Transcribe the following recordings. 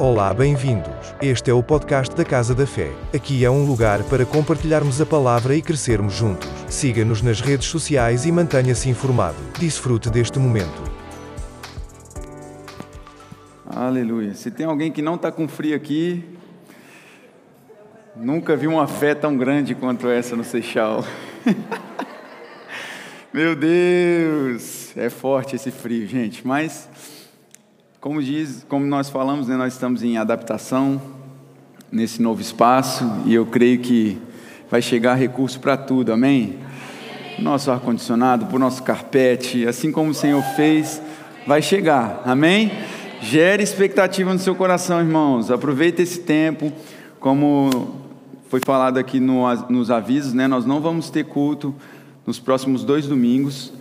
Olá, bem-vindos. Este é o podcast da Casa da Fé. Aqui é um lugar para compartilharmos a palavra e crescermos juntos. Siga-nos nas redes sociais e mantenha-se informado. Desfrute deste momento. Aleluia. Se tem alguém que não está com frio aqui, nunca vi uma fé tão grande quanto essa no Seixal. Meu Deus, é forte esse frio, gente, mas como diz, como nós falamos, né, nós estamos em adaptação nesse novo espaço e eu creio que vai chegar recurso para tudo, amém? Nosso ar-condicionado, para o nosso carpete, assim como o Senhor fez, vai chegar, amém? Gere expectativa no seu coração, irmãos. Aproveite esse tempo, como foi falado aqui no, nos avisos, né? Nós não vamos ter culto nos próximos dois domingos.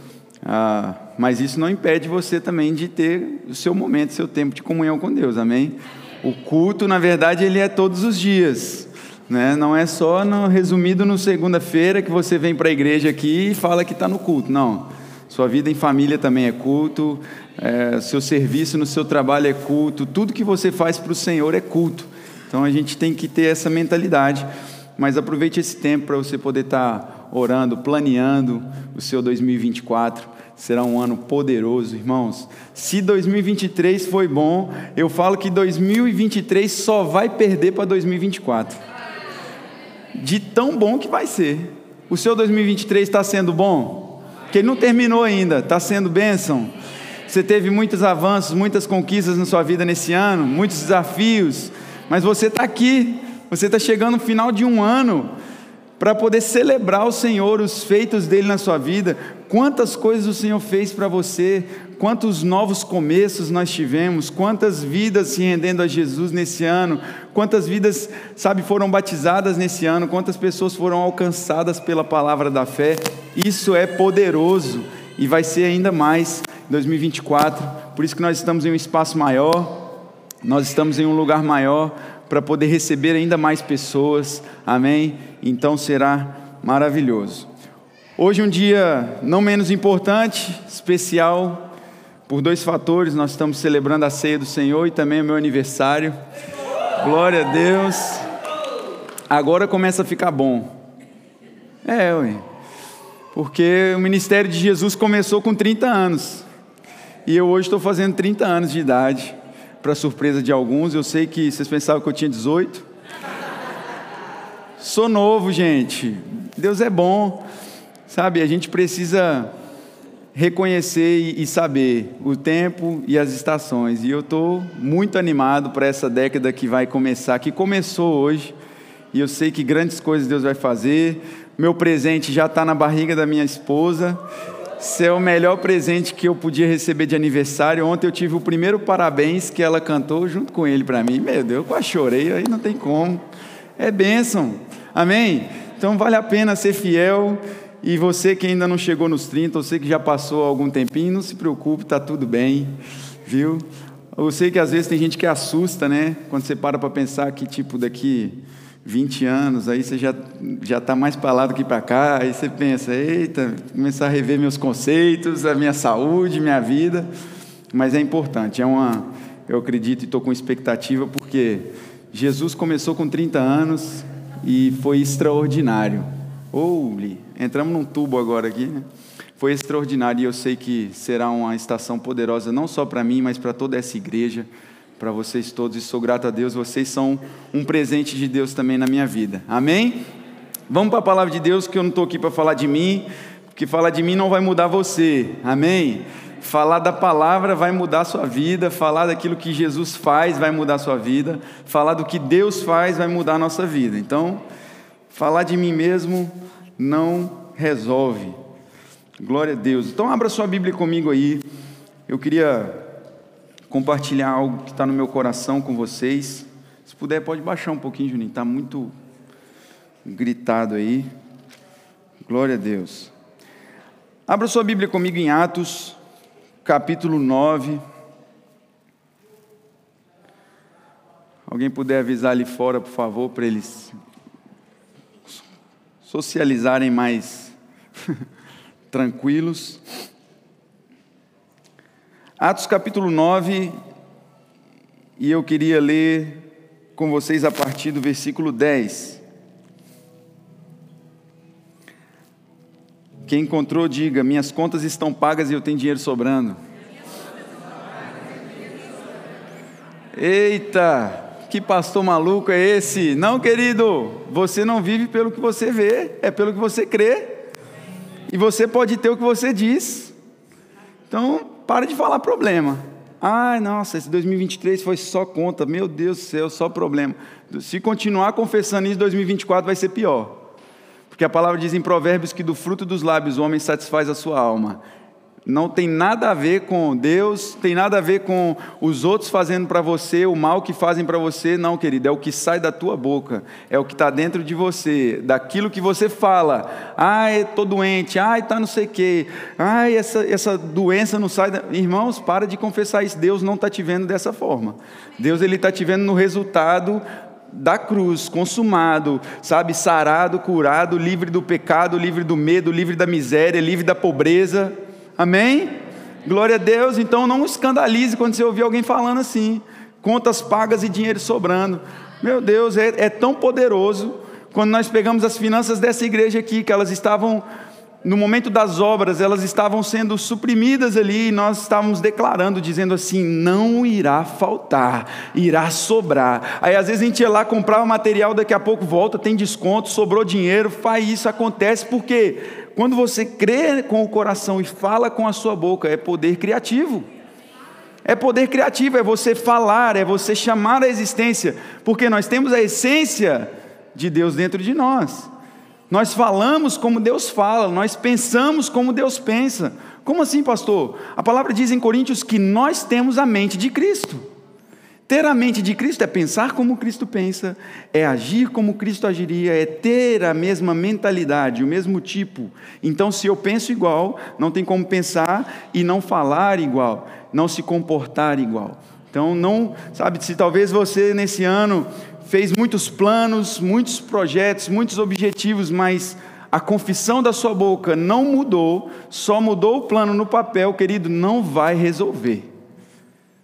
Ah, mas isso não impede você também de ter o seu momento, seu tempo de comunhão com Deus, amém? O culto, na verdade, ele é todos os dias, né? não é só no, resumido no segunda-feira que você vem para a igreja aqui e fala que está no culto, não. Sua vida em família também é culto, é, seu serviço no seu trabalho é culto, tudo que você faz para o Senhor é culto. Então a gente tem que ter essa mentalidade, mas aproveite esse tempo para você poder estar tá orando, planeando o seu 2024 será um ano poderoso, irmãos. Se 2023 foi bom, eu falo que 2023 só vai perder para 2024. De tão bom que vai ser. O seu 2023 está sendo bom? Que ele não terminou ainda, está sendo bênção. Você teve muitos avanços, muitas conquistas na sua vida nesse ano, muitos desafios, mas você está aqui, você está chegando no final de um ano para poder celebrar o Senhor, os feitos dele na sua vida, quantas coisas o Senhor fez para você, quantos novos começos nós tivemos, quantas vidas se rendendo a Jesus nesse ano, quantas vidas, sabe, foram batizadas nesse ano, quantas pessoas foram alcançadas pela palavra da fé. Isso é poderoso e vai ser ainda mais em 2024. Por isso que nós estamos em um espaço maior, nós estamos em um lugar maior para poder receber ainda mais pessoas. Amém? Então será maravilhoso. Hoje um dia não menos importante, especial, por dois fatores. Nós estamos celebrando a ceia do Senhor e também o meu aniversário. Glória a Deus. Agora começa a ficar bom. É, ué. Porque o ministério de Jesus começou com 30 anos. E eu hoje estou fazendo 30 anos de idade. Para surpresa de alguns, eu sei que vocês pensavam que eu tinha 18. Sou novo, gente. Deus é bom. Sabe, a gente precisa reconhecer e saber o tempo e as estações. E eu estou muito animado para essa década que vai começar, que começou hoje. E eu sei que grandes coisas Deus vai fazer. Meu presente já está na barriga da minha esposa. Esse é o melhor presente que eu podia receber de aniversário. Ontem eu tive o primeiro parabéns que ela cantou junto com ele para mim. Meu Deus, eu quase chorei, aí não tem como. É bênção. Amém? Então vale a pena ser fiel. E você que ainda não chegou nos 30, você que já passou algum tempinho, não se preocupe, está tudo bem, viu? Eu sei que às vezes tem gente que assusta, né? Quando você para para pensar que, tipo, daqui 20 anos, aí você já já está mais para lá do que para cá, aí você pensa, eita, começar a rever meus conceitos, a minha saúde, minha vida, mas é importante, é uma, eu acredito e estou com expectativa porque Jesus começou com 30 anos e foi extraordinário. Holy, entramos num tubo agora aqui, né? Foi extraordinário e eu sei que será uma estação poderosa não só para mim, mas para toda essa igreja para vocês todos e sou grato a Deus. Vocês são um presente de Deus também na minha vida. Amém? Vamos para a palavra de Deus, que eu não estou aqui para falar de mim, porque falar de mim não vai mudar você. Amém? Falar da palavra vai mudar a sua vida, falar daquilo que Jesus faz vai mudar a sua vida, falar do que Deus faz vai mudar a nossa vida. Então, falar de mim mesmo não resolve. Glória a Deus. Então, abra sua Bíblia comigo aí. Eu queria compartilhar algo que está no meu coração com vocês. Se puder, pode baixar um pouquinho, Juninho, está muito gritado aí. Glória a Deus. Abra sua Bíblia comigo em Atos, capítulo 9. Alguém puder avisar ali fora, por favor, para eles socializarem mais tranquilos. Atos capítulo 9, e eu queria ler com vocês a partir do versículo 10. Quem encontrou, diga: Minhas contas estão pagas e eu tenho dinheiro sobrando. Eita, que pastor maluco é esse? Não, querido, você não vive pelo que você vê, é pelo que você crê. E você pode ter o que você diz. Então, para de falar problema. Ai, nossa, esse 2023 foi só conta. Meu Deus do céu, só problema. Se continuar confessando isso, 2024 vai ser pior. Porque a palavra diz em Provérbios que do fruto dos lábios o homem satisfaz a sua alma não tem nada a ver com Deus, tem nada a ver com os outros fazendo para você, o mal que fazem para você, não, querido, é o que sai da tua boca, é o que está dentro de você, daquilo que você fala. Ai, estou doente, ai, está não sei o quê, ai, essa, essa doença não sai. Da... Irmãos, para de confessar isso, Deus não está te vendo dessa forma. Deus ele está te vendo no resultado da cruz, consumado, sabe, sarado, curado, livre do pecado, livre do medo, livre da miséria, livre da pobreza. Amém? Glória a Deus. Então não escandalize quando você ouvir alguém falando assim: contas pagas e dinheiro sobrando. Meu Deus, é, é tão poderoso. Quando nós pegamos as finanças dessa igreja aqui, que elas estavam no momento das obras, elas estavam sendo suprimidas ali, e nós estávamos declarando, dizendo assim: não irá faltar, irá sobrar. Aí às vezes a gente ia lá comprar o material, daqui a pouco volta, tem desconto, sobrou dinheiro, faz isso, acontece, porque quando você crê com o coração e fala com a sua boca, é poder criativo. É poder criativo, é você falar, é você chamar a existência, porque nós temos a essência de Deus dentro de nós. Nós falamos como Deus fala, nós pensamos como Deus pensa. Como assim, pastor? A palavra diz em Coríntios que nós temos a mente de Cristo. Ter a mente de Cristo é pensar como Cristo pensa, é agir como Cristo agiria, é ter a mesma mentalidade, o mesmo tipo. Então, se eu penso igual, não tem como pensar e não falar igual, não se comportar igual. Então, não, sabe, se talvez você nesse ano fez muitos planos, muitos projetos, muitos objetivos, mas a confissão da sua boca não mudou, só mudou o plano no papel, querido, não vai resolver.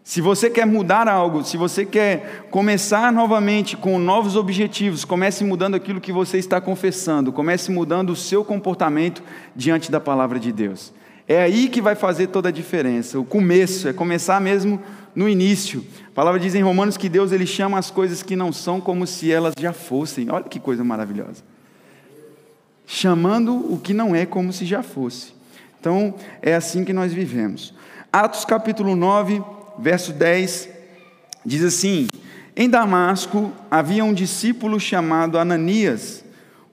Se você quer mudar algo, se você quer começar novamente com novos objetivos, comece mudando aquilo que você está confessando, comece mudando o seu comportamento diante da palavra de Deus. É aí que vai fazer toda a diferença. O começo é começar mesmo no início. A palavra diz em Romanos que Deus ele chama as coisas que não são como se elas já fossem. Olha que coisa maravilhosa. Chamando o que não é como se já fosse. Então, é assim que nós vivemos. Atos capítulo 9, verso 10, diz assim: Em Damasco havia um discípulo chamado Ananias.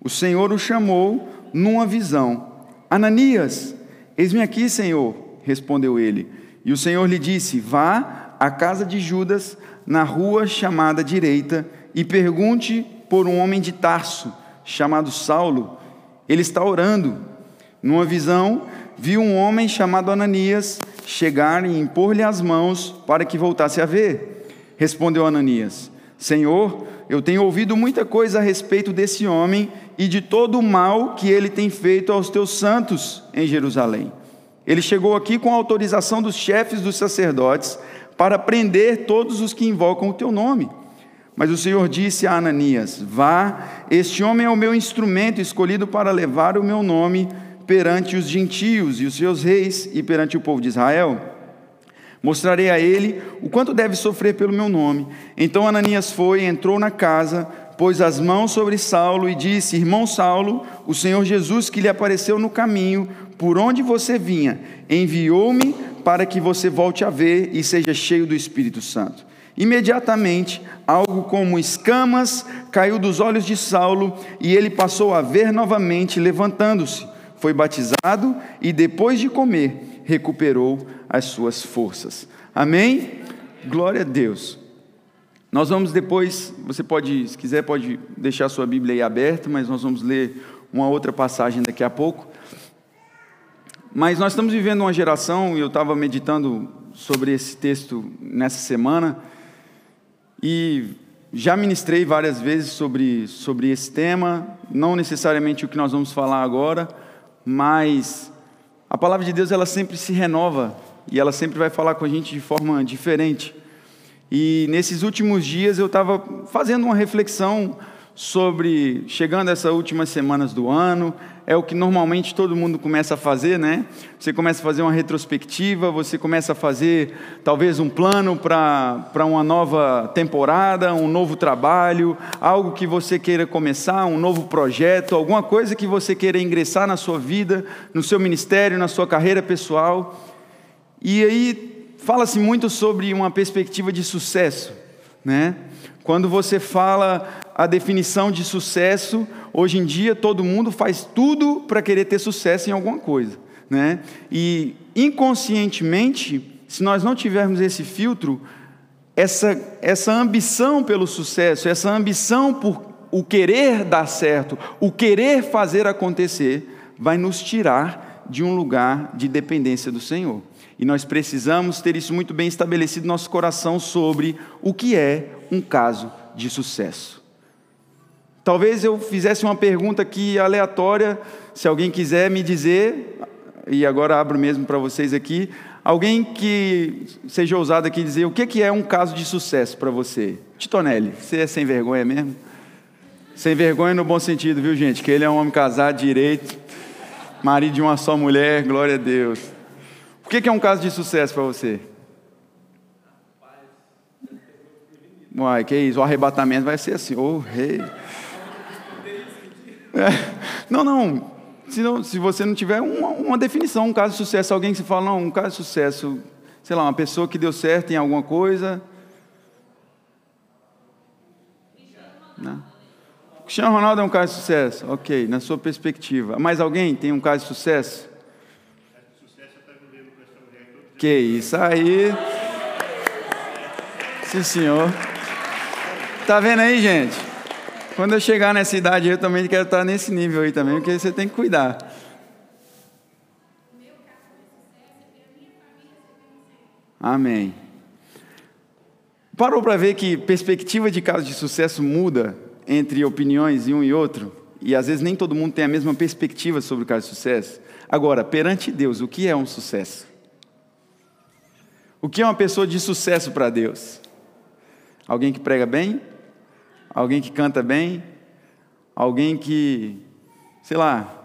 O Senhor o chamou numa visão. Ananias, eis-me aqui, Senhor, respondeu ele. E o Senhor lhe disse: Vá à casa de Judas, na rua chamada direita, e pergunte por um homem de Tarso, chamado Saulo. Ele está orando. Numa visão, viu um homem chamado Ananias chegar e impor-lhe as mãos para que voltasse a ver. Respondeu Ananias: Senhor, eu tenho ouvido muita coisa a respeito desse homem e de todo o mal que ele tem feito aos teus santos em Jerusalém. Ele chegou aqui com a autorização dos chefes dos sacerdotes para prender todos os que invocam o teu nome. Mas o Senhor disse a Ananias: Vá, este homem é o meu instrumento escolhido para levar o meu nome perante os gentios e os seus reis e perante o povo de Israel. Mostrarei a ele o quanto deve sofrer pelo meu nome. Então Ananias foi, entrou na casa, pôs as mãos sobre Saulo e disse: Irmão Saulo, o Senhor Jesus que lhe apareceu no caminho, por onde você vinha, enviou-me para que você volte a ver e seja cheio do Espírito Santo. Imediatamente, algo como escamas caiu dos olhos de Saulo e ele passou a ver novamente, levantando-se foi batizado e depois de comer, recuperou as suas forças. Amém? Glória a Deus. Nós vamos depois, você pode, se quiser, pode deixar sua Bíblia aí aberta, mas nós vamos ler uma outra passagem daqui a pouco. Mas nós estamos vivendo uma geração, e eu estava meditando sobre esse texto nessa semana, e já ministrei várias vezes sobre, sobre esse tema, não necessariamente o que nós vamos falar agora, mas a palavra de Deus ela sempre se renova e ela sempre vai falar com a gente de forma diferente. E nesses últimos dias eu estava fazendo uma reflexão sobre chegando essas últimas semanas do ano, é o que normalmente todo mundo começa a fazer, né? Você começa a fazer uma retrospectiva, você começa a fazer talvez um plano para uma nova temporada, um novo trabalho, algo que você queira começar, um novo projeto, alguma coisa que você queira ingressar na sua vida, no seu ministério, na sua carreira pessoal. E aí fala-se muito sobre uma perspectiva de sucesso, né? Quando você fala a definição de sucesso, hoje em dia todo mundo faz tudo para querer ter sucesso em alguma coisa, né? E inconscientemente, se nós não tivermos esse filtro, essa, essa ambição pelo sucesso, essa ambição por o querer dar certo, o querer fazer acontecer, vai nos tirar de um lugar de dependência do Senhor. E nós precisamos ter isso muito bem estabelecido no nosso coração sobre o que é um caso de sucesso. Talvez eu fizesse uma pergunta aqui aleatória, se alguém quiser me dizer, e agora abro mesmo para vocês aqui, alguém que seja ousado aqui dizer o que é um caso de sucesso para você. Titonelli, você é sem vergonha mesmo? Sem vergonha no bom sentido, viu gente? Que ele é um homem casado direito, marido de uma só mulher, glória a Deus. O que é um caso de sucesso para você? Uai, que isso, o arrebatamento vai ser assim, ô oh, rei. É, não, não. Se, não, se você não tiver uma, uma, definição, um caso de sucesso, alguém que se fala, não, um caso de sucesso, sei lá, uma pessoa que deu certo em alguma coisa. Não. Cristiano Ronaldo é um caso de sucesso, ok, na sua perspectiva. Mais alguém tem um caso de sucesso? Que isso aí. Sim, senhor. Tá vendo aí, gente? Quando eu chegar nessa idade, eu também quero estar nesse nível aí também, porque você tem que cuidar. Amém. Parou para ver que perspectiva de caso de sucesso muda entre opiniões de um e outro? E às vezes nem todo mundo tem a mesma perspectiva sobre o caso de sucesso. Agora, perante Deus, o que é um sucesso? O que é uma pessoa de sucesso para Deus? Alguém que prega bem? alguém que canta bem, alguém que, sei lá,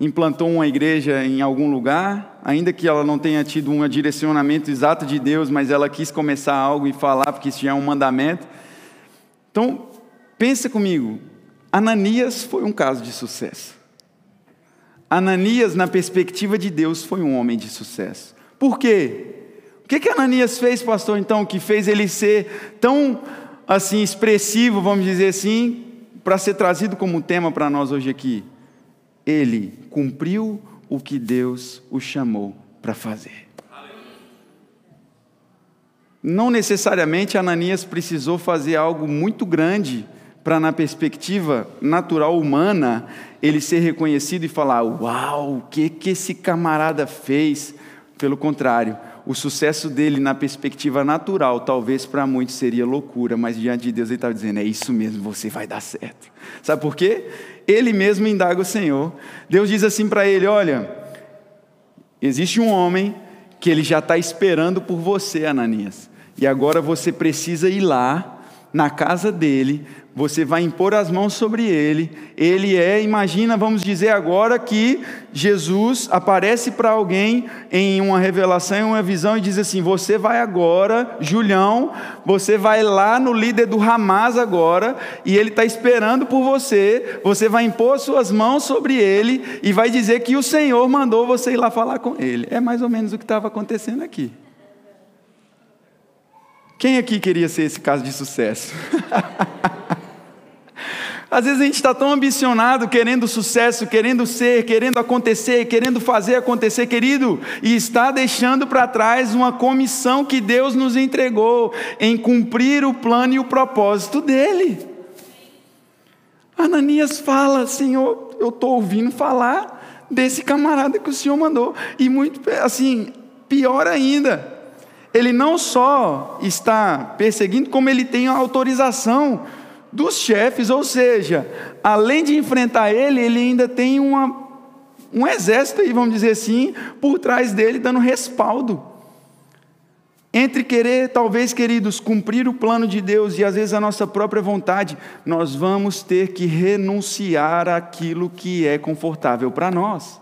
implantou uma igreja em algum lugar, ainda que ela não tenha tido um direcionamento exato de Deus, mas ela quis começar algo e falar porque isso já é um mandamento. Então, pensa comigo, Ananias foi um caso de sucesso. Ananias, na perspectiva de Deus, foi um homem de sucesso. Por quê? O que, que Ananias fez, pastor, então, que fez ele ser tão assim expressivo, vamos dizer assim, para ser trazido como tema para nós hoje aqui. Ele cumpriu o que Deus o chamou para fazer. Não necessariamente Ananias precisou fazer algo muito grande para, na perspectiva natural humana, ele ser reconhecido e falar: Uau, o que, que esse camarada fez? Pelo contrário, o sucesso dele na perspectiva natural, talvez para muitos seria loucura, mas diante de Deus ele estava dizendo: é isso mesmo, você vai dar certo. Sabe por quê? Ele mesmo indaga o Senhor. Deus diz assim para ele: olha, existe um homem que ele já está esperando por você, Ananias, e agora você precisa ir lá na casa dele, você vai impor as mãos sobre ele. Ele é, imagina, vamos dizer agora que Jesus aparece para alguém em uma revelação, em uma visão e diz assim: Você vai agora, Julião, você vai lá no líder do Hamas agora, e ele está esperando por você. Você vai impor suas mãos sobre ele e vai dizer que o Senhor mandou você ir lá falar com ele. É mais ou menos o que estava acontecendo aqui. Quem aqui queria ser esse caso de sucesso? Às vezes a gente está tão ambicionado, querendo sucesso, querendo ser, querendo acontecer, querendo fazer acontecer, querido, e está deixando para trás uma comissão que Deus nos entregou em cumprir o plano e o propósito dele. Ananias fala: Senhor, eu estou ouvindo falar desse camarada que o Senhor mandou, e muito assim, pior ainda, ele não só está perseguindo, como ele tem a autorização dos chefes, ou seja, além de enfrentar ele, ele ainda tem uma, um exército aí, vamos dizer assim, por trás dele, dando respaldo. Entre querer, talvez, queridos, cumprir o plano de Deus e às vezes a nossa própria vontade, nós vamos ter que renunciar àquilo que é confortável para nós.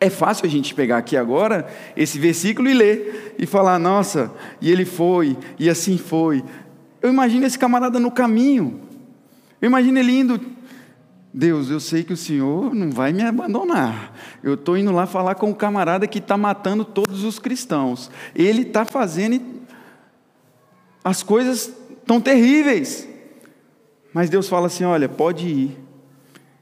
É fácil a gente pegar aqui agora esse versículo e ler e falar, nossa, e ele foi, e assim foi. Eu imagino esse camarada no caminho. Eu imagino ele indo, Deus, eu sei que o Senhor não vai me abandonar. Eu estou indo lá falar com o camarada que está matando todos os cristãos. Ele está fazendo. As coisas estão terríveis. Mas Deus fala assim: olha, pode ir.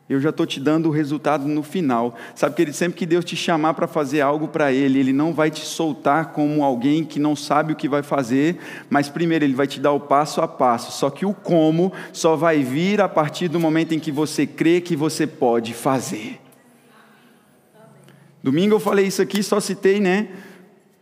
Eu já estou te dando o resultado no final. Sabe que ele sempre que Deus te chamar para fazer algo para Ele, Ele não vai te soltar como alguém que não sabe o que vai fazer, mas primeiro Ele vai te dar o passo a passo. Só que o como só vai vir a partir do momento em que você crê que você pode fazer. Domingo eu falei isso aqui, só citei, né?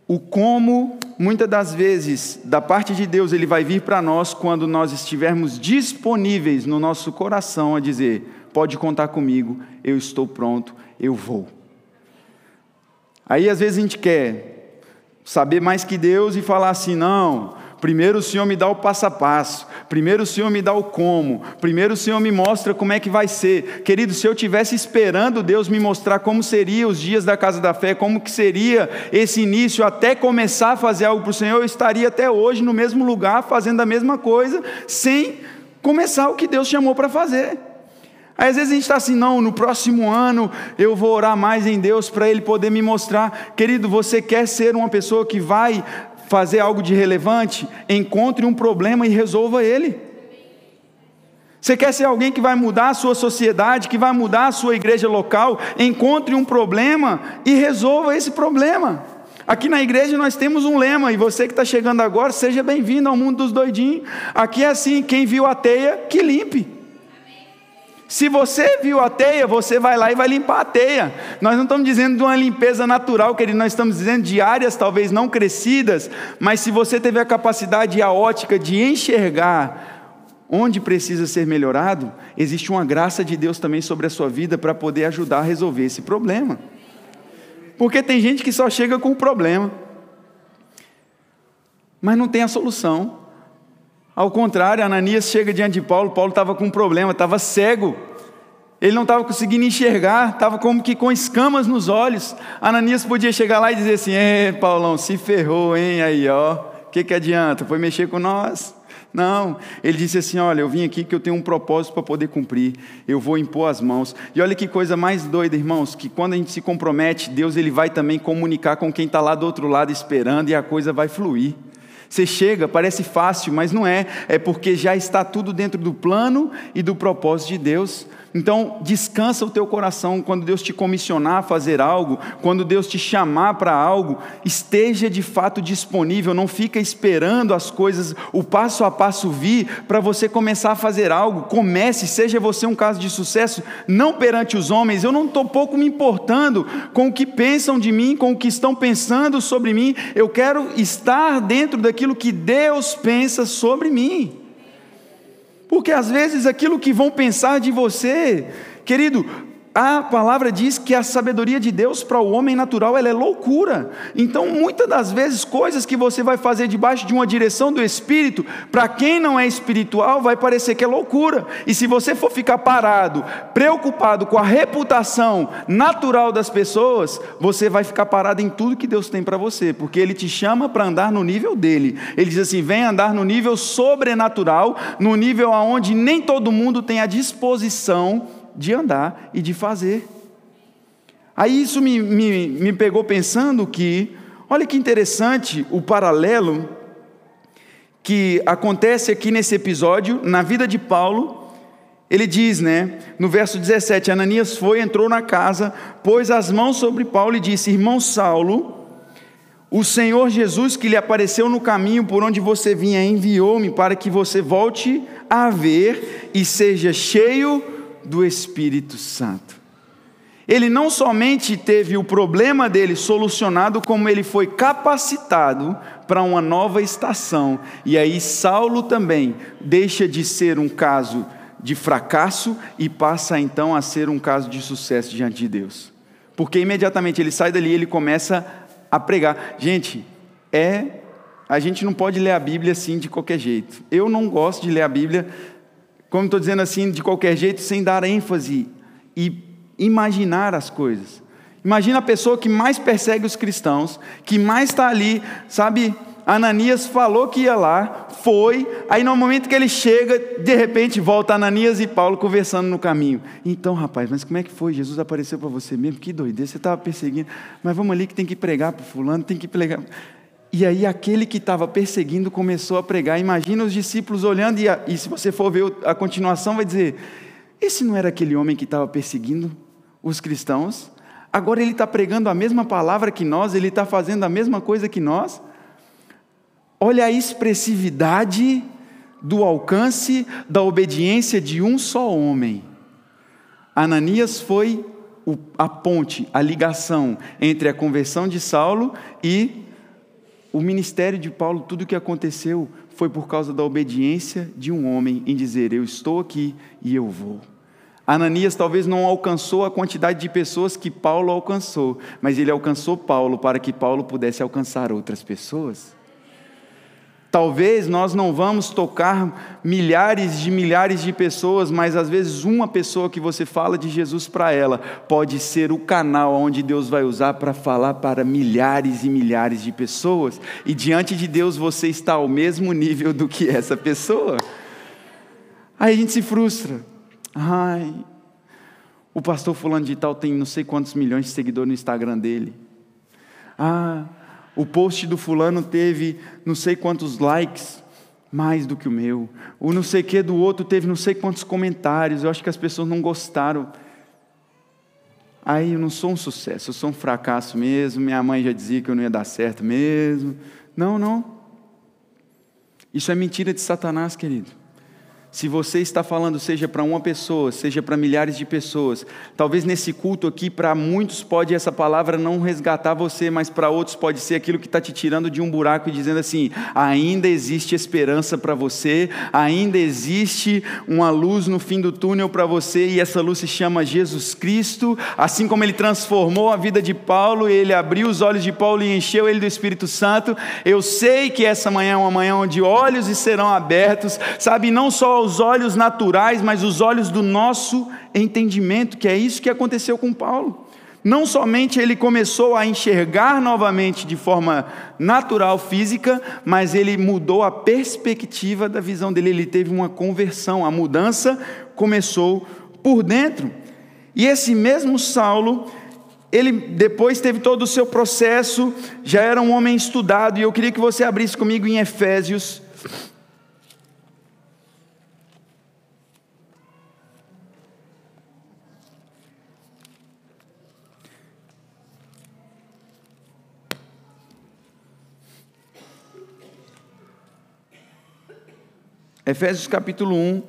O como, muitas das vezes, da parte de Deus, Ele vai vir para nós quando nós estivermos disponíveis no nosso coração a dizer pode contar comigo, eu estou pronto, eu vou. Aí às vezes a gente quer saber mais que Deus e falar assim: não, primeiro o Senhor me dá o passo a passo, primeiro o Senhor me dá o como, primeiro o Senhor me mostra como é que vai ser. Querido, se eu tivesse esperando Deus me mostrar como seria os dias da casa da fé, como que seria esse início até começar a fazer algo para o Senhor, eu estaria até hoje no mesmo lugar fazendo a mesma coisa, sem começar o que Deus chamou para fazer. Aí às vezes a gente está assim, não, no próximo ano eu vou orar mais em Deus para Ele poder me mostrar. Querido, você quer ser uma pessoa que vai fazer algo de relevante? Encontre um problema e resolva ele. Você quer ser alguém que vai mudar a sua sociedade, que vai mudar a sua igreja local? Encontre um problema e resolva esse problema. Aqui na igreja nós temos um lema, e você que está chegando agora, seja bem-vindo ao mundo dos doidinhos. Aqui é assim: quem viu a teia, que limpe. Se você viu a teia, você vai lá e vai limpar a teia. Nós não estamos dizendo de uma limpeza natural, querido, nós estamos dizendo de áreas talvez não crescidas, mas se você teve a capacidade e a ótica de enxergar onde precisa ser melhorado, existe uma graça de Deus também sobre a sua vida para poder ajudar a resolver esse problema. Porque tem gente que só chega com o problema, mas não tem a solução. Ao contrário, Ananias chega diante de Paulo, Paulo estava com um problema, estava cego. Ele não estava conseguindo enxergar, estava como que com escamas nos olhos. Ananias podia chegar lá e dizer assim: É, Paulão, se ferrou, hein? Aí, ó, o que, que adianta? Foi mexer com nós? Não, ele disse assim: Olha, eu vim aqui que eu tenho um propósito para poder cumprir, eu vou impor as mãos. E olha que coisa mais doida, irmãos, que quando a gente se compromete, Deus ele vai também comunicar com quem está lá do outro lado esperando e a coisa vai fluir. Você chega, parece fácil, mas não é. É porque já está tudo dentro do plano e do propósito de Deus. Então, descansa o teu coração quando Deus te comissionar a fazer algo, quando Deus te chamar para algo, esteja de fato disponível, não fica esperando as coisas, o passo a passo vir para você começar a fazer algo. Comece, seja você um caso de sucesso, não perante os homens. Eu não estou pouco me importando com o que pensam de mim, com o que estão pensando sobre mim. Eu quero estar dentro daquilo que Deus pensa sobre mim. Porque às vezes aquilo que vão pensar de você, querido, a palavra diz que a sabedoria de Deus para o homem natural é loucura. Então, muitas das vezes, coisas que você vai fazer debaixo de uma direção do Espírito, para quem não é espiritual, vai parecer que é loucura. E se você for ficar parado, preocupado com a reputação natural das pessoas, você vai ficar parado em tudo que Deus tem para você, porque Ele te chama para andar no nível dele. Ele diz assim: vem andar no nível sobrenatural, no nível aonde nem todo mundo tem a disposição de andar e de fazer. Aí isso me, me, me pegou pensando que, olha que interessante o paralelo que acontece aqui nesse episódio, na vida de Paulo. Ele diz, né, no verso 17: Ananias foi, entrou na casa, pôs as mãos sobre Paulo e disse: Irmão Saulo, o Senhor Jesus que lhe apareceu no caminho por onde você vinha enviou-me para que você volte a ver e seja cheio do Espírito Santo. Ele não somente teve o problema dele solucionado, como ele foi capacitado para uma nova estação. E aí, Saulo também deixa de ser um caso de fracasso e passa então a ser um caso de sucesso diante de Deus. Porque imediatamente ele sai dali e ele começa a pregar. Gente, é a gente não pode ler a Bíblia assim de qualquer jeito. Eu não gosto de ler a Bíblia, como estou dizendo assim, de qualquer jeito, sem dar ênfase e imaginar as coisas. Imagina a pessoa que mais persegue os cristãos, que mais está ali, sabe? Ananias falou que ia lá, foi, aí no momento que ele chega, de repente volta Ananias e Paulo conversando no caminho. Então, rapaz, mas como é que foi? Jesus apareceu para você mesmo? Que doideira, você estava perseguindo, mas vamos ali que tem que pregar para fulano, tem que pregar. E aí aquele que estava perseguindo começou a pregar. Imagina os discípulos olhando, e, a, e se você for ver a continuação, vai dizer: esse não era aquele homem que estava perseguindo os cristãos? Agora ele está pregando a mesma palavra que nós, ele está fazendo a mesma coisa que nós. Olha a expressividade do alcance da obediência de um só homem. Ananias foi a ponte, a ligação entre a conversão de Saulo e o ministério de Paulo, tudo o que aconteceu foi por causa da obediência de um homem em dizer: Eu estou aqui e eu vou. Ananias talvez não alcançou a quantidade de pessoas que Paulo alcançou, mas ele alcançou Paulo para que Paulo pudesse alcançar outras pessoas. Talvez nós não vamos tocar milhares de milhares de pessoas, mas às vezes uma pessoa que você fala de Jesus para ela pode ser o canal onde Deus vai usar para falar para milhares e milhares de pessoas, e diante de Deus você está ao mesmo nível do que essa pessoa. Aí a gente se frustra. Ai, o pastor fulano de tal tem não sei quantos milhões de seguidores no Instagram dele. Ah, o post do fulano teve não sei quantos likes, mais do que o meu. O não sei que do outro teve não sei quantos comentários. Eu acho que as pessoas não gostaram. Aí eu não sou um sucesso, eu sou um fracasso mesmo. Minha mãe já dizia que eu não ia dar certo mesmo. Não, não. Isso é mentira de Satanás, querido. Se você está falando, seja para uma pessoa, seja para milhares de pessoas, talvez nesse culto aqui, para muitos pode essa palavra não resgatar você, mas para outros pode ser aquilo que está te tirando de um buraco e dizendo assim: ainda existe esperança para você, ainda existe uma luz no fim do túnel para você, e essa luz se chama Jesus Cristo. Assim como ele transformou a vida de Paulo, ele abriu os olhos de Paulo e encheu ele do Espírito Santo. Eu sei que essa manhã é uma manhã onde olhos serão abertos, sabe, não só os olhos naturais, mas os olhos do nosso entendimento, que é isso que aconteceu com Paulo. Não somente ele começou a enxergar novamente de forma natural, física, mas ele mudou a perspectiva da visão dele, ele teve uma conversão, a mudança começou por dentro. E esse mesmo Saulo, ele depois teve todo o seu processo, já era um homem estudado, e eu queria que você abrisse comigo em Efésios, Efésios capítulo 1.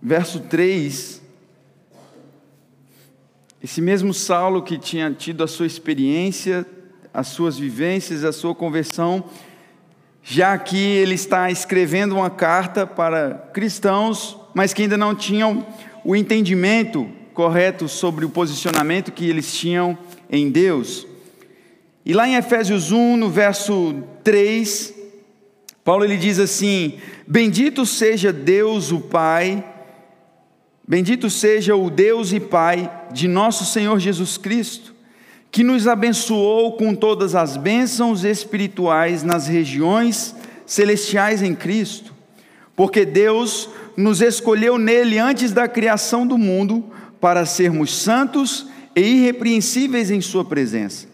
Verso 3. Esse mesmo Saulo que tinha tido a sua experiência, as suas vivências, a sua conversão, já aqui ele está escrevendo uma carta para cristãos, mas que ainda não tinham o entendimento correto sobre o posicionamento que eles tinham em Deus. E lá em Efésios 1, no verso 3, Paulo ele diz assim: Bendito seja Deus o Pai, bendito seja o Deus e Pai de nosso Senhor Jesus Cristo, que nos abençoou com todas as bênçãos espirituais nas regiões celestiais em Cristo, porque Deus nos escolheu nele antes da criação do mundo para sermos santos e irrepreensíveis em Sua presença.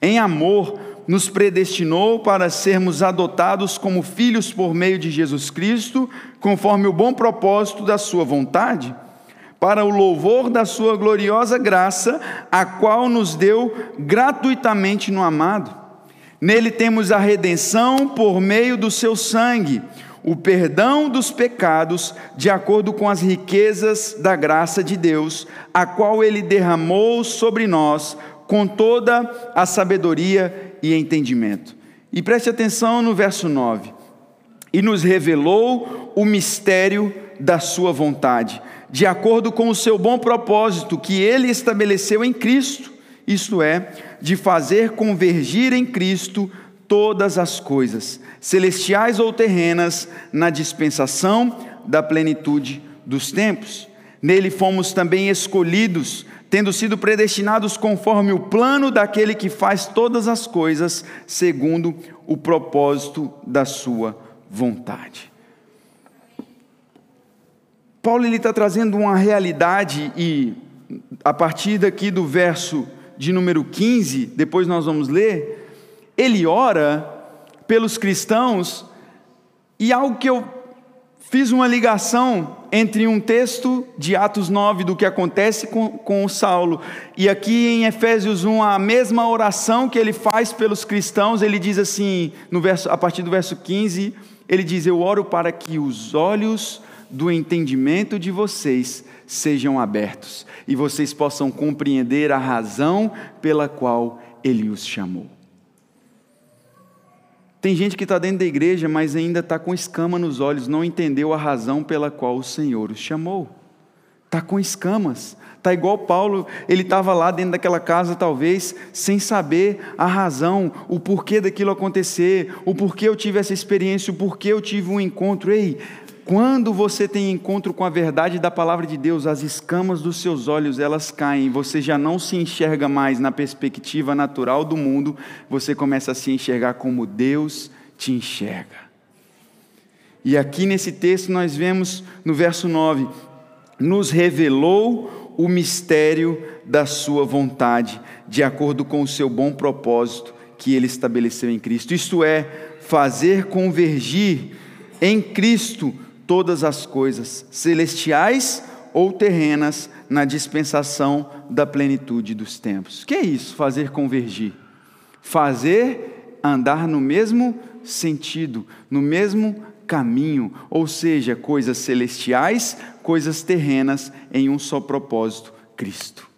Em amor, nos predestinou para sermos adotados como filhos por meio de Jesus Cristo, conforme o bom propósito da Sua vontade, para o louvor da Sua gloriosa graça, a qual nos deu gratuitamente no amado. Nele temos a redenção por meio do Seu sangue o perdão dos pecados de acordo com as riquezas da graça de Deus, a qual ele derramou sobre nós com toda a sabedoria e entendimento. E preste atenção no verso 9. E nos revelou o mistério da sua vontade, de acordo com o seu bom propósito que ele estabeleceu em Cristo, isto é, de fazer convergir em Cristo todas as coisas, celestiais ou terrenas, na dispensação da plenitude dos tempos. Nele fomos também escolhidos, tendo sido predestinados conforme o plano daquele que faz todas as coisas segundo o propósito da sua vontade. Paulo está trazendo uma realidade e a partir daqui do verso de número 15, depois nós vamos ler, ele ora pelos cristãos, e algo que eu fiz uma ligação entre um texto de Atos 9 do que acontece com, com o Saulo, e aqui em Efésios 1, a mesma oração que ele faz pelos cristãos, ele diz assim, no verso, a partir do verso 15, ele diz: Eu oro para que os olhos do entendimento de vocês sejam abertos e vocês possam compreender a razão pela qual ele os chamou. Tem gente que está dentro da igreja, mas ainda está com escama nos olhos, não entendeu a razão pela qual o Senhor os chamou. Está com escamas. Está igual Paulo, ele estava lá dentro daquela casa, talvez, sem saber a razão, o porquê daquilo acontecer, o porquê eu tive essa experiência, o porquê eu tive um encontro. Ei, quando você tem encontro com a verdade da palavra de Deus, as escamas dos seus olhos elas caem, você já não se enxerga mais na perspectiva natural do mundo, você começa a se enxergar como Deus te enxerga. E aqui nesse texto nós vemos no verso 9: nos revelou o mistério da sua vontade, de acordo com o seu bom propósito que ele estabeleceu em Cristo. Isto é, fazer convergir em Cristo todas as coisas, celestiais ou terrenas, na dispensação da plenitude dos tempos. Que é isso? Fazer convergir. Fazer andar no mesmo sentido, no mesmo caminho, ou seja, coisas celestiais, coisas terrenas em um só propósito, Cristo.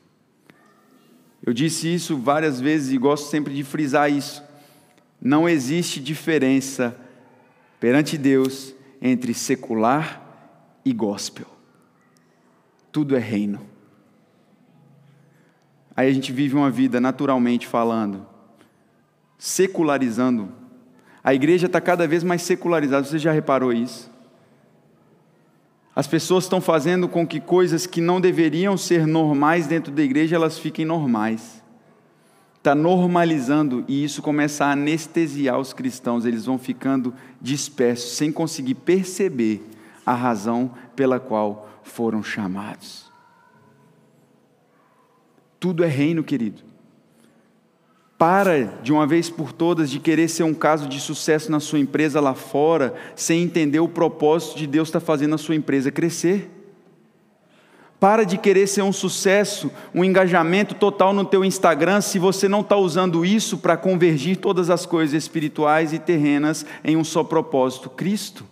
Eu disse isso várias vezes e gosto sempre de frisar isso. Não existe diferença perante Deus entre secular e gospel. Tudo é reino. Aí a gente vive uma vida naturalmente falando, secularizando. A igreja está cada vez mais secularizada, você já reparou isso? As pessoas estão fazendo com que coisas que não deveriam ser normais dentro da igreja, elas fiquem normais está normalizando e isso começa a anestesiar os cristãos, eles vão ficando dispersos, sem conseguir perceber a razão pela qual foram chamados. Tudo é reino, querido. Para de uma vez por todas de querer ser um caso de sucesso na sua empresa lá fora, sem entender o propósito de Deus estar tá fazendo a sua empresa crescer. Para de querer ser um sucesso, um engajamento total no teu Instagram, se você não está usando isso para convergir todas as coisas espirituais e terrenas em um só propósito, Cristo.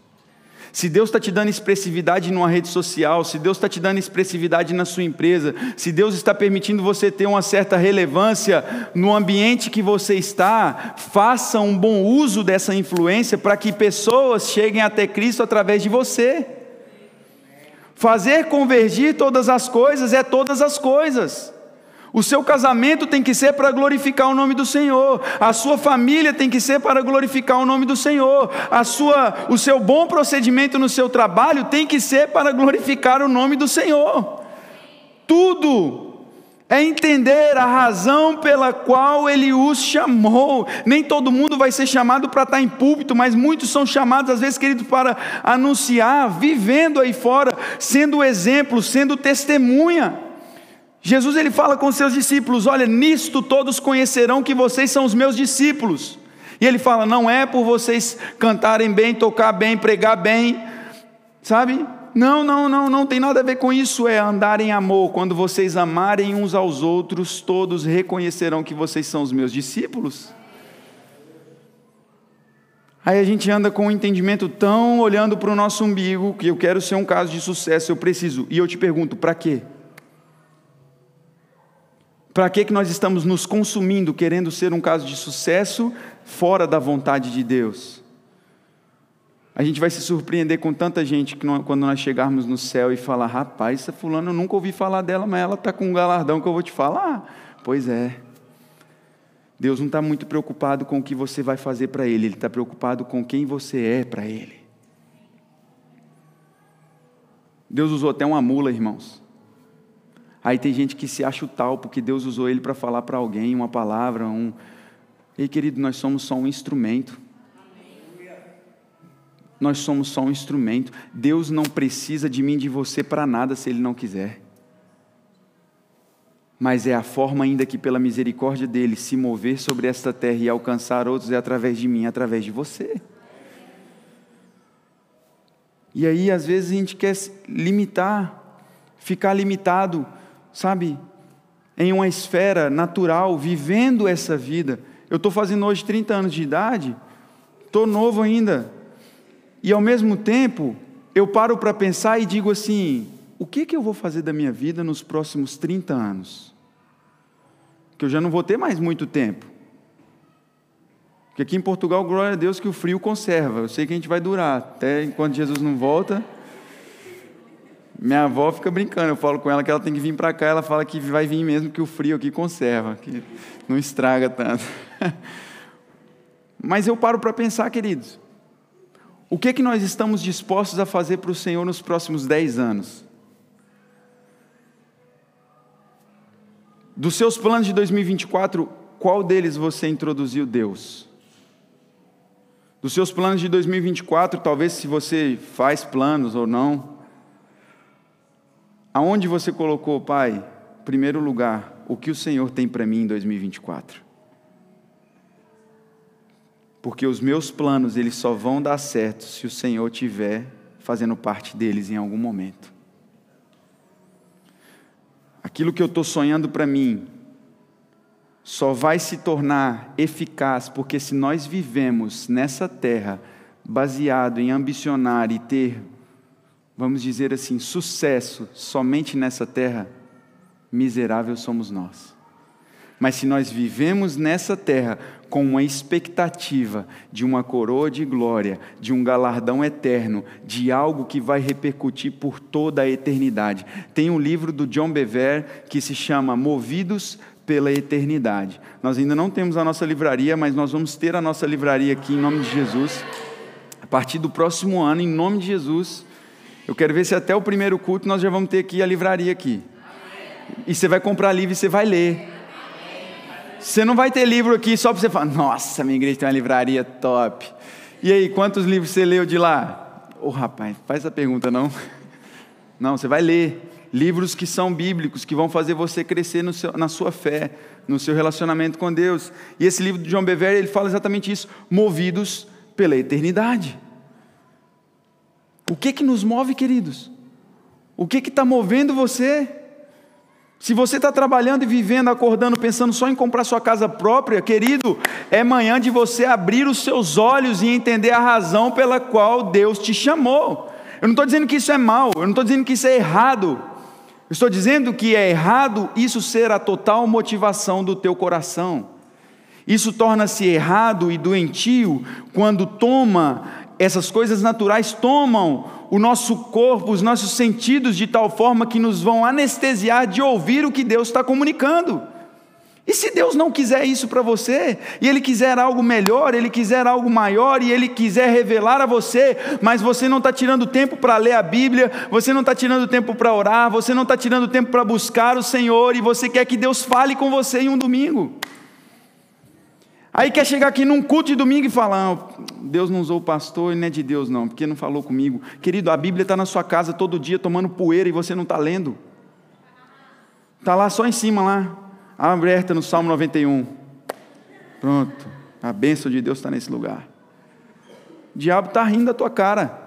Se Deus está te dando expressividade numa rede social, se Deus está te dando expressividade na sua empresa, se Deus está permitindo você ter uma certa relevância no ambiente que você está, faça um bom uso dessa influência para que pessoas cheguem até Cristo através de você. Fazer convergir todas as coisas é todas as coisas. O seu casamento tem que ser para glorificar o nome do Senhor. A sua família tem que ser para glorificar o nome do Senhor. A sua, o seu bom procedimento no seu trabalho tem que ser para glorificar o nome do Senhor. Tudo é entender a razão pela qual ele os chamou. Nem todo mundo vai ser chamado para estar em púlpito, mas muitos são chamados, às vezes, querido, para anunciar, vivendo aí fora, sendo exemplo, sendo testemunha. Jesus ele fala com seus discípulos: Olha, nisto todos conhecerão que vocês são os meus discípulos. E ele fala: Não é por vocês cantarem bem, tocar bem, pregar bem, sabe? Não, não, não, não tem nada a ver com isso. É andar em amor. Quando vocês amarem uns aos outros, todos reconhecerão que vocês são os meus discípulos. Aí a gente anda com um entendimento tão olhando para o nosso umbigo que eu quero ser um caso de sucesso, eu preciso. E eu te pergunto, para quê? Para que que nós estamos nos consumindo querendo ser um caso de sucesso fora da vontade de Deus? A gente vai se surpreender com tanta gente que quando nós chegarmos no céu e falar, rapaz, essa fulana eu nunca ouvi falar dela, mas ela está com um galardão que eu vou te falar. Pois é. Deus não está muito preocupado com o que você vai fazer para Ele, Ele está preocupado com quem você é para Ele. Deus usou até uma mula, irmãos. Aí tem gente que se acha o tal, porque Deus usou ele para falar para alguém uma palavra, um. Ei, querido, nós somos só um instrumento. Nós somos só um instrumento. Deus não precisa de mim, de você para nada se Ele não quiser. Mas é a forma ainda que, pela misericórdia dele, se mover sobre esta terra e alcançar outros é através de mim, através de você. E aí, às vezes, a gente quer limitar, ficar limitado, sabe, em uma esfera natural, vivendo essa vida. Eu estou fazendo hoje 30 anos de idade, estou novo ainda, e ao mesmo tempo, eu paro para pensar e digo assim: o que, que eu vou fazer da minha vida nos próximos 30 anos? Que eu já não vou ter mais muito tempo. Porque aqui em Portugal, glória a Deus que o frio conserva. Eu sei que a gente vai durar até enquanto Jesus não volta. Minha avó fica brincando, eu falo com ela que ela tem que vir para cá, ela fala que vai vir mesmo que o frio aqui conserva, que não estraga tanto. Mas eu paro para pensar, queridos, o que, que nós estamos dispostos a fazer para o Senhor nos próximos dez anos? Dos seus planos de 2024, qual deles você introduziu Deus? Dos seus planos de 2024, talvez se você faz planos ou não, aonde você colocou, Pai, primeiro lugar, o que o Senhor tem para mim em 2024? Porque os meus planos, eles só vão dar certo se o Senhor tiver fazendo parte deles em algum momento. Aquilo que eu estou sonhando para mim só vai se tornar eficaz porque se nós vivemos nessa terra baseado em ambicionar e ter, vamos dizer assim, sucesso somente nessa terra, miserável somos nós. Mas se nós vivemos nessa terra com uma expectativa de uma coroa de glória, de um galardão eterno, de algo que vai repercutir por toda a eternidade. Tem um livro do John Bever que se chama Movidos pela Eternidade. Nós ainda não temos a nossa livraria, mas nós vamos ter a nossa livraria aqui em nome de Jesus. A partir do próximo ano, em nome de Jesus. Eu quero ver se até o primeiro culto nós já vamos ter aqui a livraria aqui. E você vai comprar livro e você vai ler. Você não vai ter livro aqui só para você falar, nossa, minha igreja tem uma livraria top. E aí, quantos livros você leu de lá? Ô oh, rapaz, faz essa pergunta não. Não, você vai ler livros que são bíblicos, que vão fazer você crescer seu, na sua fé, no seu relacionamento com Deus. E esse livro de John Bever, ele fala exatamente isso, movidos pela eternidade. O que que nos move, queridos? O que que está movendo você? Se você está trabalhando e vivendo, acordando, pensando só em comprar sua casa própria, querido, é manhã de você abrir os seus olhos e entender a razão pela qual Deus te chamou. Eu não estou dizendo que isso é mal, eu não estou dizendo que isso é errado. Eu estou dizendo que é errado isso ser a total motivação do teu coração. Isso torna-se errado e doentio quando toma essas coisas naturais tomam o nosso corpo, os nossos sentidos de tal forma que nos vão anestesiar de ouvir o que Deus está comunicando. E se Deus não quiser isso para você, e Ele quiser algo melhor, Ele quiser algo maior, e Ele quiser revelar a você, mas você não está tirando tempo para ler a Bíblia, você não está tirando tempo para orar, você não está tirando tempo para buscar o Senhor, e você quer que Deus fale com você em um domingo. Aí quer chegar aqui num culto de domingo e falar: ah, Deus não usou o pastor, não é de Deus, não, porque não falou comigo. Querido, a Bíblia está na sua casa todo dia tomando poeira e você não está lendo. Está lá só em cima, lá, aberta no Salmo 91. Pronto, a bênção de Deus está nesse lugar. O diabo está rindo da tua cara.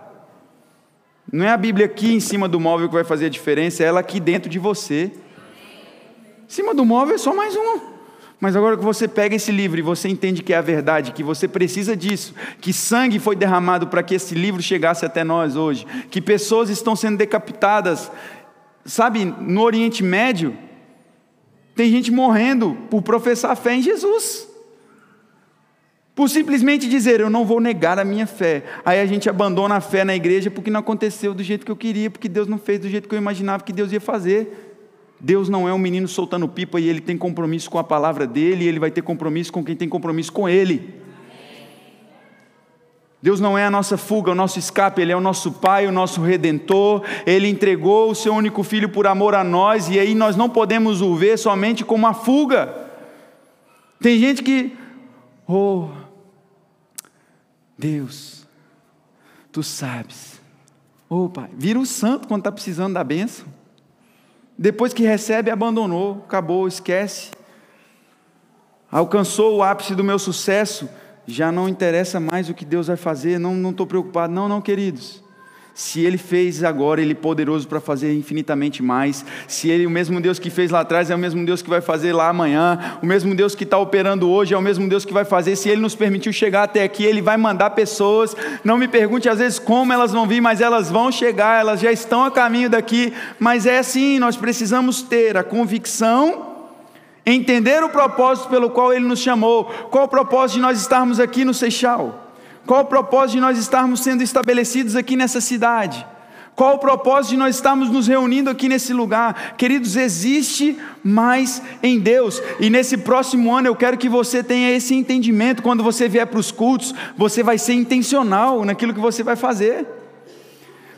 Não é a Bíblia aqui em cima do móvel que vai fazer a diferença, é ela aqui dentro de você. Em cima do móvel é só mais um. Mas agora que você pega esse livro e você entende que é a verdade, que você precisa disso, que sangue foi derramado para que esse livro chegasse até nós hoje, que pessoas estão sendo decapitadas, sabe, no Oriente Médio, tem gente morrendo por professar fé em Jesus. Por simplesmente dizer, eu não vou negar a minha fé. Aí a gente abandona a fé na igreja porque não aconteceu do jeito que eu queria, porque Deus não fez do jeito que eu imaginava que Deus ia fazer. Deus não é um menino soltando pipa e ele tem compromisso com a palavra dele, e ele vai ter compromisso com quem tem compromisso com ele. Deus não é a nossa fuga, o nosso escape, Ele é o nosso Pai, o nosso Redentor. Ele entregou o Seu único Filho por amor a nós, e aí nós não podemos o ver somente como uma fuga. Tem gente que, oh, Deus, Tu sabes, oh Pai, vira o santo quando está precisando da bênção. Depois que recebe, abandonou, acabou, esquece. Alcançou o ápice do meu sucesso, já não interessa mais o que Deus vai fazer, não estou preocupado. Não, não, queridos. Se Ele fez agora, Ele é poderoso para fazer infinitamente mais. Se Ele, o mesmo Deus que fez lá atrás, é o mesmo Deus que vai fazer lá amanhã. O mesmo Deus que está operando hoje é o mesmo Deus que vai fazer. Se Ele nos permitiu chegar até aqui, Ele vai mandar pessoas. Não me pergunte às vezes como elas vão vir, mas elas vão chegar, elas já estão a caminho daqui. Mas é assim, nós precisamos ter a convicção entender o propósito pelo qual Ele nos chamou. Qual o propósito de nós estarmos aqui no Seixal? Qual o propósito de nós estarmos sendo estabelecidos aqui nessa cidade? Qual o propósito de nós estarmos nos reunindo aqui nesse lugar? Queridos, existe mais em Deus, e nesse próximo ano eu quero que você tenha esse entendimento. Quando você vier para os cultos, você vai ser intencional naquilo que você vai fazer.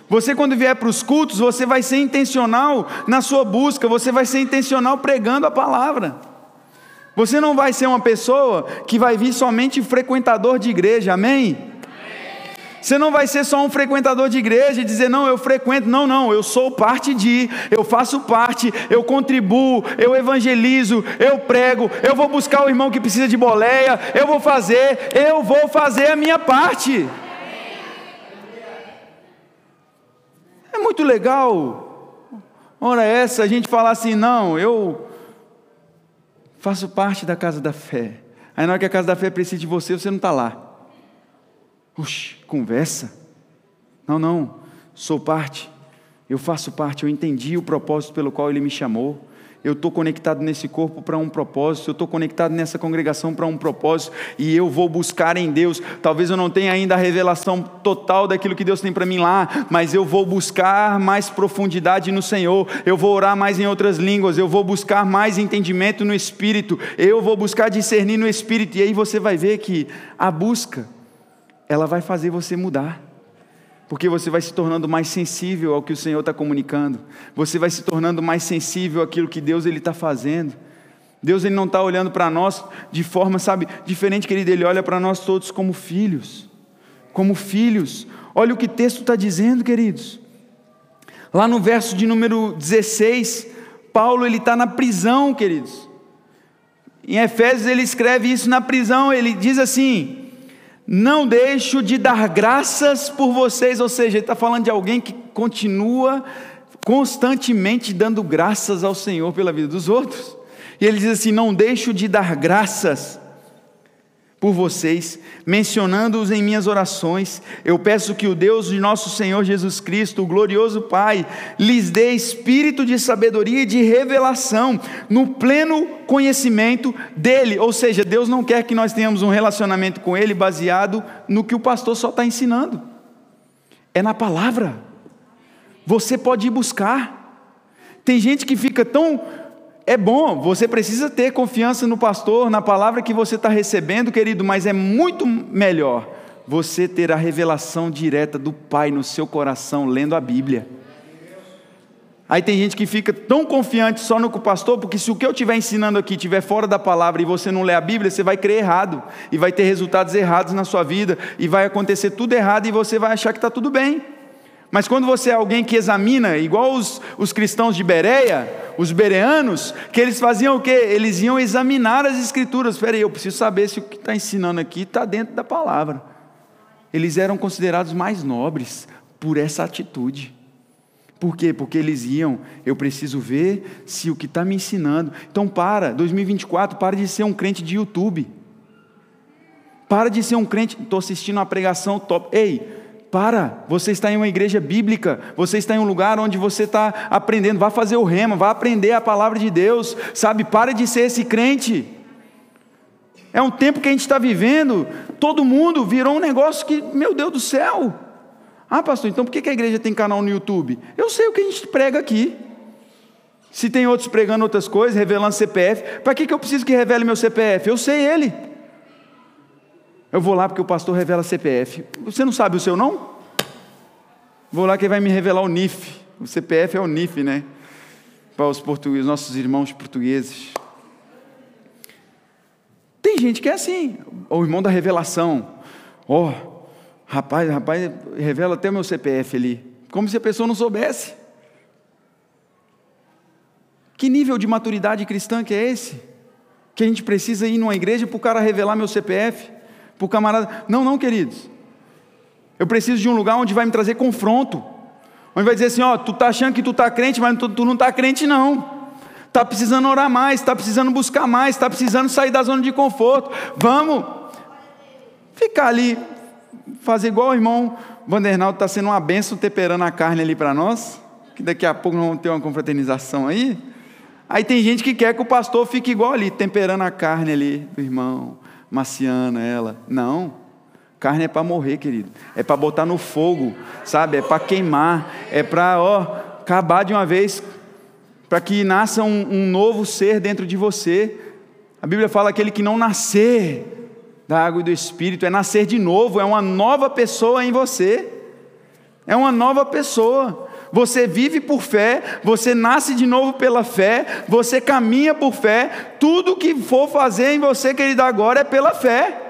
Você, quando vier para os cultos, você vai ser intencional na sua busca, você vai ser intencional pregando a palavra. Você não vai ser uma pessoa que vai vir somente frequentador de igreja, amém? Você não vai ser só um frequentador de igreja e dizer, não, eu frequento. Não, não, eu sou parte de, eu faço parte, eu contribuo, eu evangelizo, eu prego, eu vou buscar o irmão que precisa de boleia, eu vou fazer, eu vou fazer a minha parte. É muito legal. Ora, essa a gente falar assim, não, eu faço parte da casa da fé. Aí na hora que a casa da fé precisa de você, você não está lá. Oxe, conversa. Não, não, sou parte. Eu faço parte, eu entendi o propósito pelo qual ele me chamou eu estou conectado nesse corpo para um propósito, eu estou conectado nessa congregação para um propósito, e eu vou buscar em Deus. Talvez eu não tenha ainda a revelação total daquilo que Deus tem para mim lá, mas eu vou buscar mais profundidade no Senhor, eu vou orar mais em outras línguas, eu vou buscar mais entendimento no Espírito, eu vou buscar discernir no Espírito, e aí você vai ver que a busca, ela vai fazer você mudar porque você vai se tornando mais sensível ao que o Senhor está comunicando, você vai se tornando mais sensível àquilo que Deus ele está fazendo. Deus ele não está olhando para nós de forma, sabe, diferente, querido, ele olha para nós todos como filhos, como filhos. Olha o que o texto está dizendo, queridos. Lá no verso de número 16, Paulo ele está na prisão, queridos. Em Efésios ele escreve isso na prisão, ele diz assim: não deixo de dar graças por vocês, ou seja, ele está falando de alguém que continua constantemente dando graças ao Senhor pela vida dos outros. E ele diz assim: Não deixo de dar graças por vocês, mencionando-os em minhas orações. Eu peço que o Deus de nosso Senhor Jesus Cristo, o glorioso Pai, lhes dê espírito de sabedoria e de revelação no pleno conhecimento dele. Ou seja, Deus não quer que nós tenhamos um relacionamento com ele baseado no que o pastor só está ensinando. É na palavra. Você pode ir buscar. Tem gente que fica tão é bom, você precisa ter confiança no pastor, na palavra que você está recebendo, querido, mas é muito melhor você ter a revelação direta do Pai no seu coração, lendo a Bíblia. Aí tem gente que fica tão confiante só no pastor, porque se o que eu estiver ensinando aqui estiver fora da palavra e você não lê a Bíblia, você vai crer errado, e vai ter resultados errados na sua vida, e vai acontecer tudo errado, e você vai achar que está tudo bem. Mas quando você é alguém que examina, igual os, os cristãos de Bereia, os bereanos, que eles faziam o quê? Eles iam examinar as escrituras. Espera aí, eu preciso saber se o que está ensinando aqui está dentro da palavra. Eles eram considerados mais nobres por essa atitude. Por quê? Porque eles iam, eu preciso ver se o que está me ensinando. Então para, 2024, para de ser um crente de YouTube. Para de ser um crente, estou assistindo uma pregação top. Ei, para, você está em uma igreja bíblica, você está em um lugar onde você está aprendendo, vá fazer o rema, vá aprender a palavra de Deus, sabe? Para de ser esse crente. É um tempo que a gente está vivendo, todo mundo virou um negócio que, meu Deus do céu. Ah, pastor, então por que a igreja tem canal no YouTube? Eu sei o que a gente prega aqui. Se tem outros pregando outras coisas, revelando CPF, para que, que eu preciso que revele meu CPF? Eu sei ele. Eu vou lá porque o pastor revela CPF. Você não sabe o seu não? Vou lá que ele vai me revelar o NIF. O CPF é o NIF, né? Para os portugueses, nossos irmãos portugueses. Tem gente que é assim, o irmão da revelação. Ó, oh, rapaz, rapaz, revela até o meu CPF ali. Como se a pessoa não soubesse. Que nível de maturidade cristã que é esse? Que a gente precisa ir numa igreja para o cara revelar meu CPF? Para o camarada. Não, não, queridos. Eu preciso de um lugar onde vai me trazer confronto. Onde vai dizer assim: ó, tu está achando que tu está crente, mas tu, tu não está crente, não está precisando orar mais, está precisando buscar mais, está precisando sair da zona de conforto. Vamos ficar ali, fazer igual o irmão Vandernaldo está sendo uma benção temperando a carne ali para nós, que daqui a pouco nós vamos ter uma confraternização aí. Aí tem gente que quer que o pastor fique igual ali, temperando a carne ali, o irmão, maciana ela. Não. Carne é para morrer, querido. É para botar no fogo, sabe? É para queimar. É para, ó, acabar de uma vez para que nasça um, um novo ser dentro de você. A Bíblia fala aquele que não nascer da água e do Espírito, é nascer de novo, é uma nova pessoa em você. É uma nova pessoa. Você vive por fé, você nasce de novo pela fé, você caminha por fé. Tudo que for fazer em você, querido, agora é pela fé.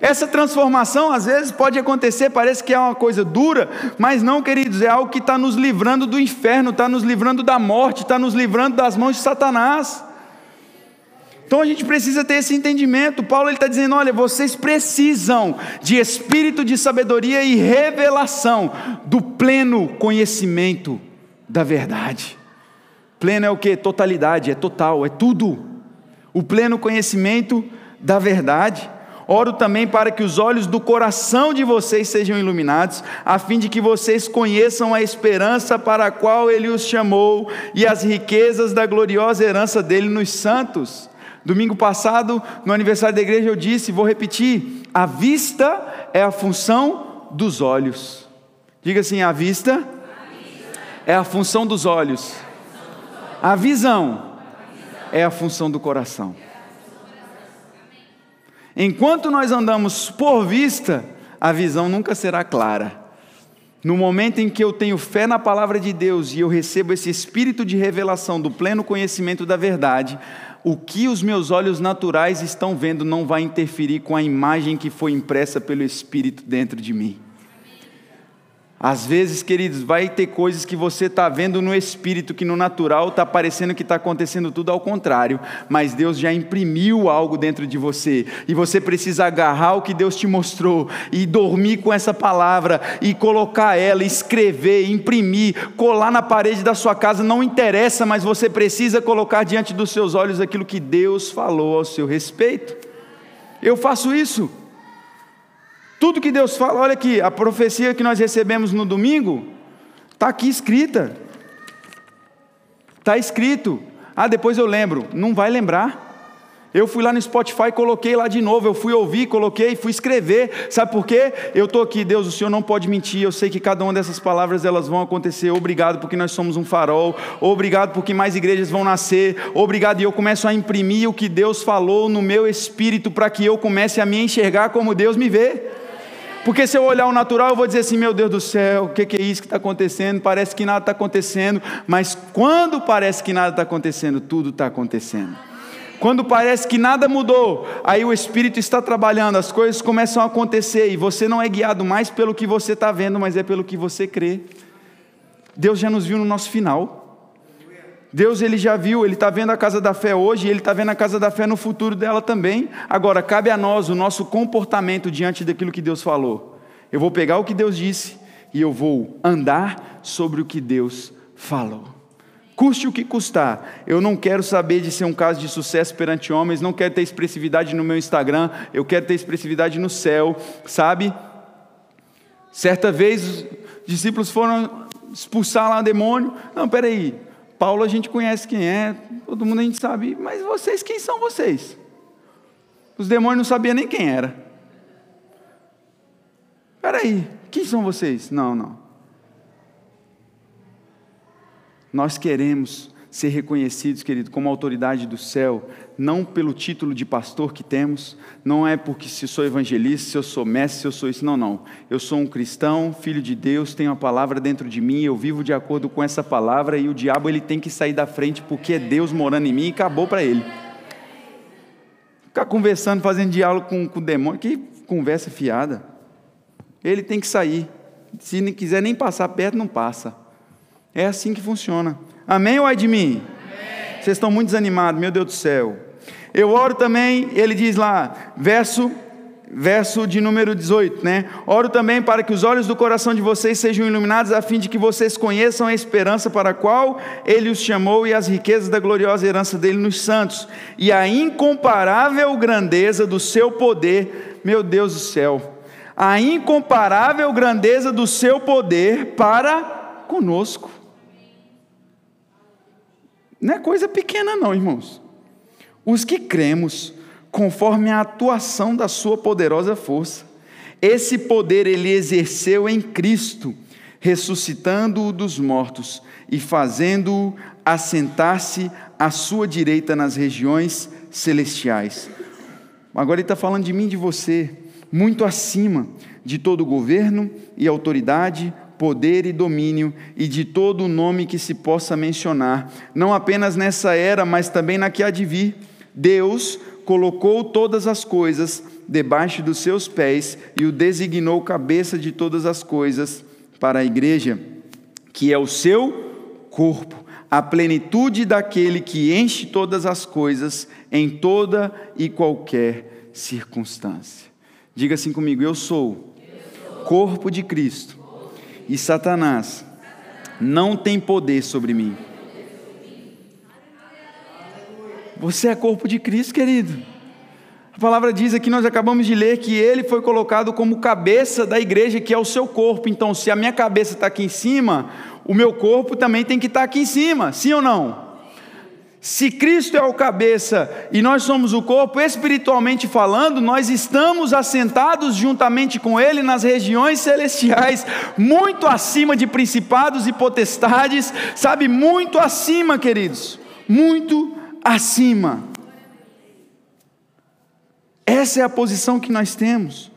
Essa transformação às vezes pode acontecer, parece que é uma coisa dura, mas não, queridos, é algo que está nos livrando do inferno, está nos livrando da morte, está nos livrando das mãos de Satanás. Então a gente precisa ter esse entendimento. Paulo está dizendo: olha, vocês precisam de espírito de sabedoria e revelação do pleno conhecimento da verdade. Pleno é o que? Totalidade, é total, é tudo. O pleno conhecimento da verdade. Oro também para que os olhos do coração de vocês sejam iluminados, a fim de que vocês conheçam a esperança para a qual Ele os chamou e as riquezas da gloriosa herança dele nos santos. Domingo passado, no aniversário da igreja, eu disse, vou repetir: a vista é a função dos olhos. Diga assim: a vista é a função dos olhos, a visão é a função do coração. Enquanto nós andamos por vista, a visão nunca será clara. No momento em que eu tenho fé na palavra de Deus e eu recebo esse espírito de revelação do pleno conhecimento da verdade, o que os meus olhos naturais estão vendo não vai interferir com a imagem que foi impressa pelo Espírito dentro de mim. Às vezes, queridos, vai ter coisas que você está vendo no espírito, que no natural está parecendo que está acontecendo tudo ao contrário, mas Deus já imprimiu algo dentro de você, e você precisa agarrar o que Deus te mostrou, e dormir com essa palavra, e colocar ela, escrever, imprimir, colar na parede da sua casa, não interessa, mas você precisa colocar diante dos seus olhos aquilo que Deus falou ao seu respeito. Eu faço isso. Tudo que Deus fala, olha aqui, a profecia que nós recebemos no domingo, está aqui escrita. Está escrito. Ah, depois eu lembro. Não vai lembrar. Eu fui lá no Spotify, coloquei lá de novo, eu fui ouvir, coloquei, fui escrever. Sabe por quê? Eu estou aqui, Deus, o Senhor não pode mentir. Eu sei que cada uma dessas palavras elas vão acontecer. Obrigado porque nós somos um farol. Obrigado porque mais igrejas vão nascer. Obrigado e eu começo a imprimir o que Deus falou no meu espírito para que eu comece a me enxergar como Deus me vê. Porque se eu olhar o natural, eu vou dizer assim: meu Deus do céu, o que, é isso que está acontecendo? Parece que nada está acontecendo. Mas quando parece que nada está acontecendo, tudo está acontecendo. Quando parece que nada mudou, aí o Espírito está trabalhando, as coisas começam a acontecer e você não é guiado mais pelo que você está vendo, mas é pelo que você crê. Deus já nos viu no nosso final. Deus ele já viu, ele está vendo a casa da fé hoje, ele está vendo a casa da fé no futuro dela também. Agora, cabe a nós o nosso comportamento diante daquilo que Deus falou. Eu vou pegar o que Deus disse e eu vou andar sobre o que Deus falou. Custe o que custar. Eu não quero saber de ser um caso de sucesso perante homens, não quero ter expressividade no meu Instagram, eu quero ter expressividade no céu, sabe? Certa vez os discípulos foram expulsar lá o demônio. Não, peraí, Paulo a gente conhece quem é, todo mundo a gente sabe, mas vocês, quem são vocês? Os demônios não sabiam nem quem era. Espera aí, quem são vocês? Não, não. Nós queremos ser reconhecidos, querido, como autoridade do céu, não pelo título de pastor que temos, não é porque se sou evangelista, se eu sou mestre, se eu sou isso, não, não. Eu sou um cristão, filho de Deus, tenho a palavra dentro de mim, eu vivo de acordo com essa palavra e o diabo ele tem que sair da frente porque é Deus morando em mim e acabou para ele. Ficar conversando, fazendo diálogo com, com o demônio, que conversa fiada. Ele tem que sair. Se não quiser nem passar perto, não passa. É assim que funciona. Amém ou é de mim? Amém. Vocês estão muito desanimados, meu Deus do céu. Eu oro também, ele diz lá, verso verso de número 18, né? Oro também para que os olhos do coração de vocês sejam iluminados, a fim de que vocês conheçam a esperança para a qual ele os chamou e as riquezas da gloriosa herança dele nos santos, e a incomparável grandeza do seu poder, meu Deus do céu, a incomparável grandeza do seu poder para conosco. Não é coisa pequena, não, irmãos. Os que cremos, conforme a atuação da Sua poderosa força, esse poder ele exerceu em Cristo, ressuscitando-o dos mortos e fazendo-o assentar-se à sua direita nas regiões celestiais. Agora ele está falando de mim e de você, muito acima de todo governo e autoridade, poder e domínio e de todo o nome que se possa mencionar, não apenas nessa era, mas também na que há de vir. Deus colocou todas as coisas debaixo dos seus pés e o designou cabeça de todas as coisas para a igreja, que é o seu corpo, a plenitude daquele que enche todas as coisas em toda e qualquer circunstância. Diga assim comigo: eu sou corpo de Cristo e Satanás não tem poder sobre mim. Você é corpo de Cristo, querido. A palavra diz aqui, nós acabamos de ler, que ele foi colocado como cabeça da igreja, que é o seu corpo. Então, se a minha cabeça está aqui em cima, o meu corpo também tem que estar aqui em cima, sim ou não? Se Cristo é o cabeça e nós somos o corpo, espiritualmente falando, nós estamos assentados juntamente com Ele nas regiões celestiais, muito acima de principados e potestades, sabe, muito acima, queridos, muito acima. Essa é a posição que nós temos,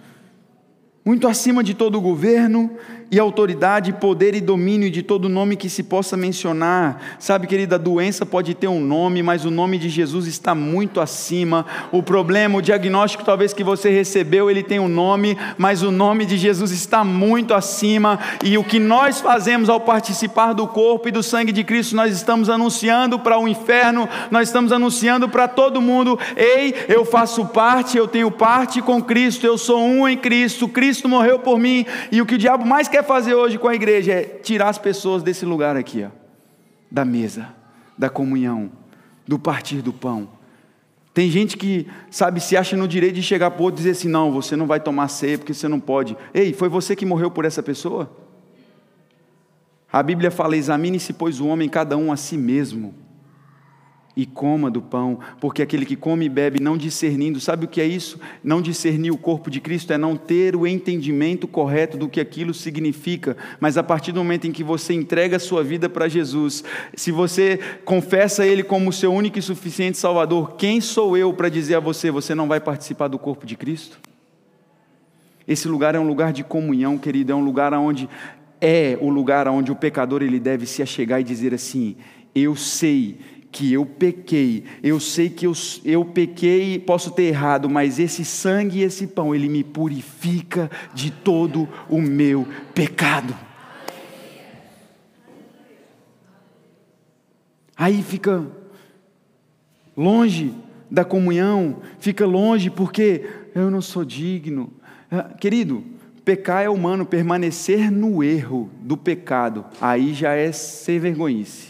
muito acima de todo o governo, e autoridade, poder e domínio de todo nome que se possa mencionar. Sabe, querida, a doença pode ter um nome, mas o nome de Jesus está muito acima. O problema, o diagnóstico talvez que você recebeu, ele tem um nome, mas o nome de Jesus está muito acima. E o que nós fazemos ao participar do corpo e do sangue de Cristo, nós estamos anunciando para o inferno, nós estamos anunciando para todo mundo: ei, eu faço parte, eu tenho parte com Cristo, eu sou um em Cristo, Cristo morreu por mim, e o que o diabo mais quer quer fazer hoje com a igreja é tirar as pessoas desse lugar aqui, ó, da mesa, da comunhão, do partir do pão. Tem gente que, sabe, se acha no direito de chegar para outro e dizer assim: não, você não vai tomar ceia porque você não pode. Ei, foi você que morreu por essa pessoa? A Bíblia fala: examine-se, pois, o homem cada um a si mesmo e coma do pão, porque aquele que come e bebe não discernindo, sabe o que é isso? Não discernir o corpo de Cristo é não ter o entendimento correto do que aquilo significa, mas a partir do momento em que você entrega a sua vida para Jesus, se você confessa Ele como o seu único e suficiente Salvador, quem sou eu para dizer a você, você não vai participar do corpo de Cristo? Esse lugar é um lugar de comunhão, querido, é um lugar onde é o lugar onde o pecador ele deve se achegar e dizer assim: eu sei que eu pequei, eu sei que eu, eu pequei e posso ter errado, mas esse sangue e esse pão, ele me purifica de todo o meu pecado. Aí fica longe da comunhão, fica longe porque eu não sou digno. Ah, querido, pecar é humano, permanecer no erro do pecado, aí já é ser vergonhice.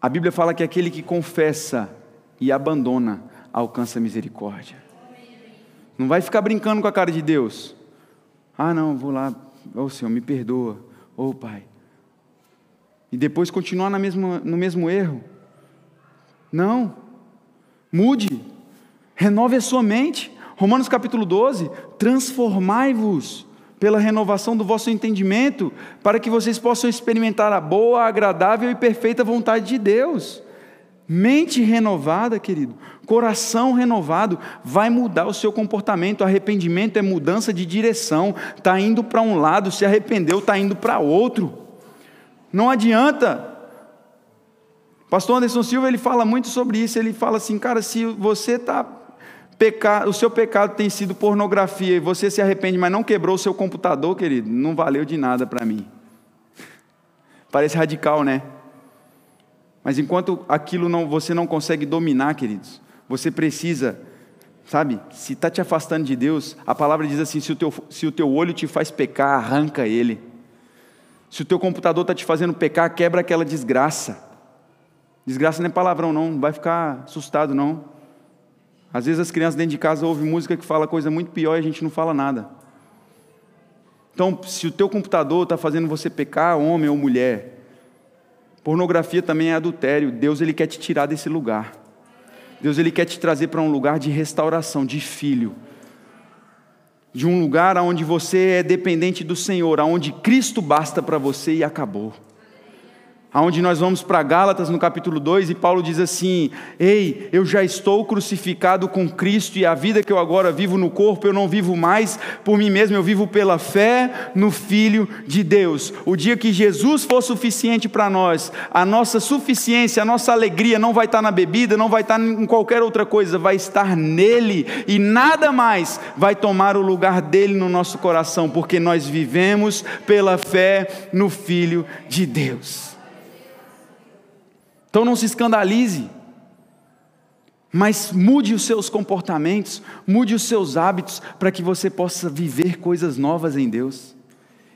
A Bíblia fala que aquele que confessa e abandona alcança misericórdia. Não vai ficar brincando com a cara de Deus. Ah, não, vou lá, ô oh, Senhor, me perdoa, ô oh, Pai. E depois continuar na mesma, no mesmo erro. Não, mude. Renove a sua mente. Romanos capítulo 12: transformai-vos pela renovação do vosso entendimento, para que vocês possam experimentar a boa, agradável e perfeita vontade de Deus. Mente renovada, querido, coração renovado, vai mudar o seu comportamento. Arrependimento é mudança de direção. Está indo para um lado, se arrependeu, está indo para outro. Não adianta. Pastor Anderson Silva ele fala muito sobre isso. Ele fala assim, cara, se você está o seu pecado tem sido pornografia e você se arrepende, mas não quebrou o seu computador, querido, não valeu de nada para mim. Parece radical, né? Mas enquanto aquilo não, você não consegue dominar, queridos, você precisa, sabe, se está te afastando de Deus, a palavra diz assim: se o, teu, se o teu olho te faz pecar, arranca ele. Se o teu computador está te fazendo pecar, quebra aquela desgraça. Desgraça não é palavrão, não, não vai ficar assustado, não. Às vezes as crianças dentro de casa ouvem música que fala coisa muito pior e a gente não fala nada. Então, se o teu computador está fazendo você pecar, homem ou mulher, pornografia também é adultério. Deus ele quer te tirar desse lugar. Deus ele quer te trazer para um lugar de restauração, de filho, de um lugar onde você é dependente do Senhor, aonde Cristo basta para você e acabou aonde nós vamos para Gálatas no capítulo 2 e Paulo diz assim: "Ei, eu já estou crucificado com Cristo e a vida que eu agora vivo no corpo eu não vivo mais por mim mesmo, eu vivo pela fé no filho de Deus". O dia que Jesus for suficiente para nós, a nossa suficiência, a nossa alegria não vai estar na bebida, não vai estar em qualquer outra coisa, vai estar nele e nada mais vai tomar o lugar dele no nosso coração, porque nós vivemos pela fé no filho de Deus. Então não se escandalize, mas mude os seus comportamentos, mude os seus hábitos para que você possa viver coisas novas em Deus.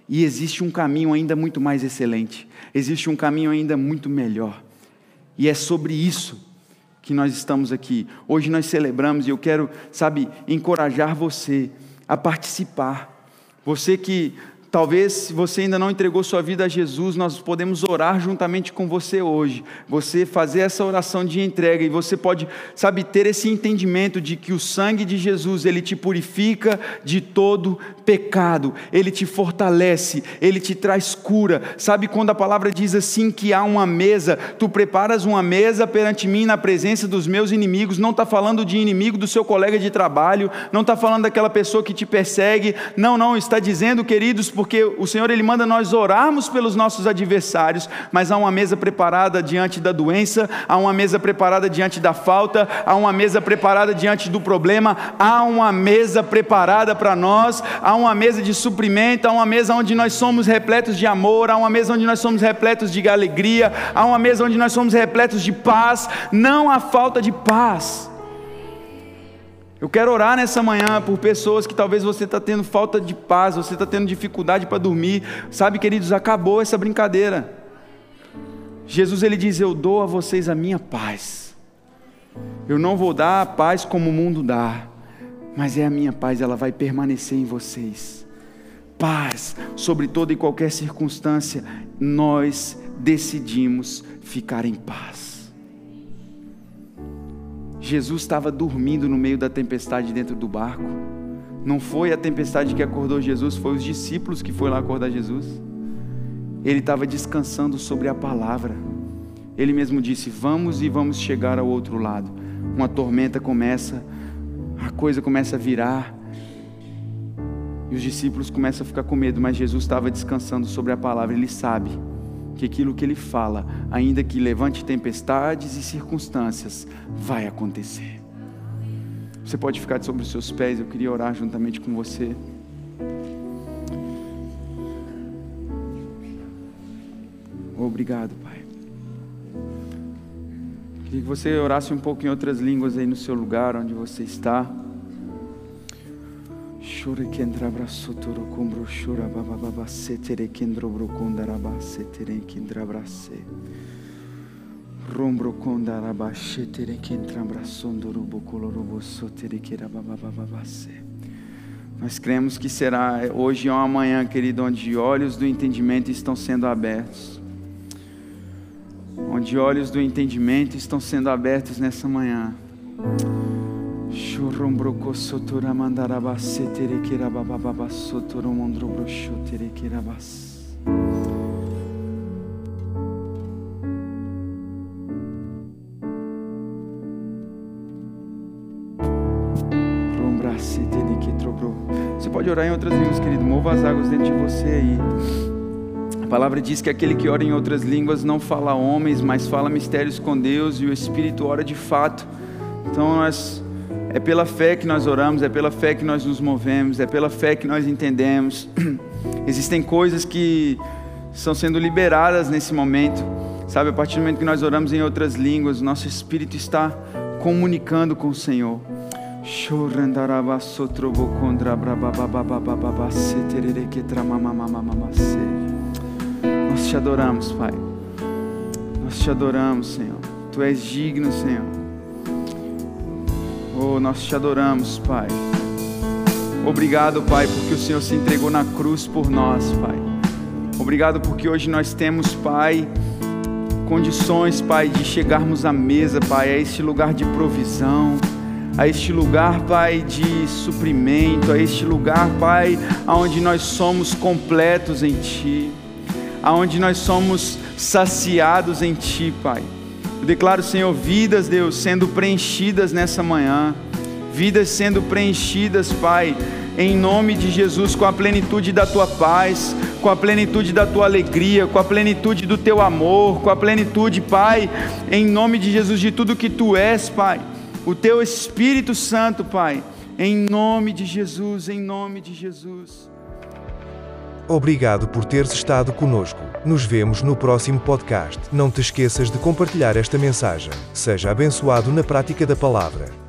E existe um caminho ainda muito mais excelente, existe um caminho ainda muito melhor. E é sobre isso que nós estamos aqui. Hoje nós celebramos e eu quero, sabe, encorajar você a participar. Você que Talvez, se você ainda não entregou sua vida a Jesus, nós podemos orar juntamente com você hoje. Você fazer essa oração de entrega e você pode, sabe, ter esse entendimento de que o sangue de Jesus, ele te purifica de todo pecado, ele te fortalece, ele te traz cura. Sabe quando a palavra diz assim que há uma mesa, tu preparas uma mesa perante mim na presença dos meus inimigos, não está falando de inimigo do seu colega de trabalho, não está falando daquela pessoa que te persegue, não, não, está dizendo, queridos, porque o Senhor ele manda nós orarmos pelos nossos adversários, mas há uma mesa preparada diante da doença, há uma mesa preparada diante da falta, há uma mesa preparada diante do problema, há uma mesa preparada para nós, há uma mesa de suprimento, há uma mesa onde nós somos repletos de amor, há uma mesa onde nós somos repletos de alegria, há uma mesa onde nós somos repletos de paz, não há falta de paz. Eu quero orar nessa manhã por pessoas que talvez você está tendo falta de paz, você está tendo dificuldade para dormir. Sabe, queridos, acabou essa brincadeira. Jesus ele diz: Eu dou a vocês a minha paz. Eu não vou dar a paz como o mundo dá, mas é a minha paz, ela vai permanecer em vocês. Paz sobre toda e qualquer circunstância, nós decidimos ficar em paz. Jesus estava dormindo no meio da tempestade dentro do barco. Não foi a tempestade que acordou Jesus, foi os discípulos que foram lá acordar Jesus. Ele estava descansando sobre a palavra. Ele mesmo disse: Vamos e vamos chegar ao outro lado. Uma tormenta começa, a coisa começa a virar, e os discípulos começam a ficar com medo, mas Jesus estava descansando sobre a palavra. Ele sabe que aquilo que ele fala, ainda que levante tempestades e circunstâncias, vai acontecer. Você pode ficar sobre os seus pés, eu queria orar juntamente com você. Obrigado, Pai. Queria que você orasse um pouco em outras línguas aí no seu lugar onde você está. Shore kendra brasotoro kumbro shura baba baba setere kendro brokonda raba setere kendra brase. Rombro konda raba shetere kendra brasondo rubo colorobo sotere kera baba baba base. Nós cremos que será hoje ou amanhã, querido, onde olhos do entendimento estão sendo abertos. Onde olhos do entendimento estão sendo abertos nessa manhã. Você pode orar em outras línguas, querido. Mova as águas dentro de você aí. A palavra diz que aquele que ora em outras línguas não fala homens, mas fala mistérios com Deus e o Espírito ora de fato. Então nós é pela fé que nós oramos, é pela fé que nós nos movemos, é pela fé que nós entendemos. Existem coisas que estão sendo liberadas nesse momento. Sabe, a partir do momento que nós oramos em outras línguas, nosso espírito está comunicando com o Senhor. Nós te adoramos, Pai. Nós te adoramos, Senhor. Tu és digno, Senhor. Nós te adoramos, Pai. Obrigado, Pai, porque o Senhor se entregou na cruz por nós, Pai. Obrigado porque hoje nós temos, Pai, condições, Pai, de chegarmos à mesa, Pai, a este lugar de provisão, a este lugar, Pai, de suprimento, a este lugar, Pai, aonde nós somos completos em Ti, aonde nós somos saciados em Ti, Pai. Eu declaro, Senhor, vidas, Deus, sendo preenchidas nessa manhã, vidas sendo preenchidas, Pai, em nome de Jesus, com a plenitude da tua paz, com a plenitude da tua alegria, com a plenitude do teu amor, com a plenitude, Pai, em nome de Jesus, de tudo que tu és, Pai, o teu Espírito Santo, Pai, em nome de Jesus, em nome de Jesus. Obrigado por teres estado conosco. Nos vemos no próximo podcast. Não te esqueças de compartilhar esta mensagem. Seja abençoado na prática da palavra.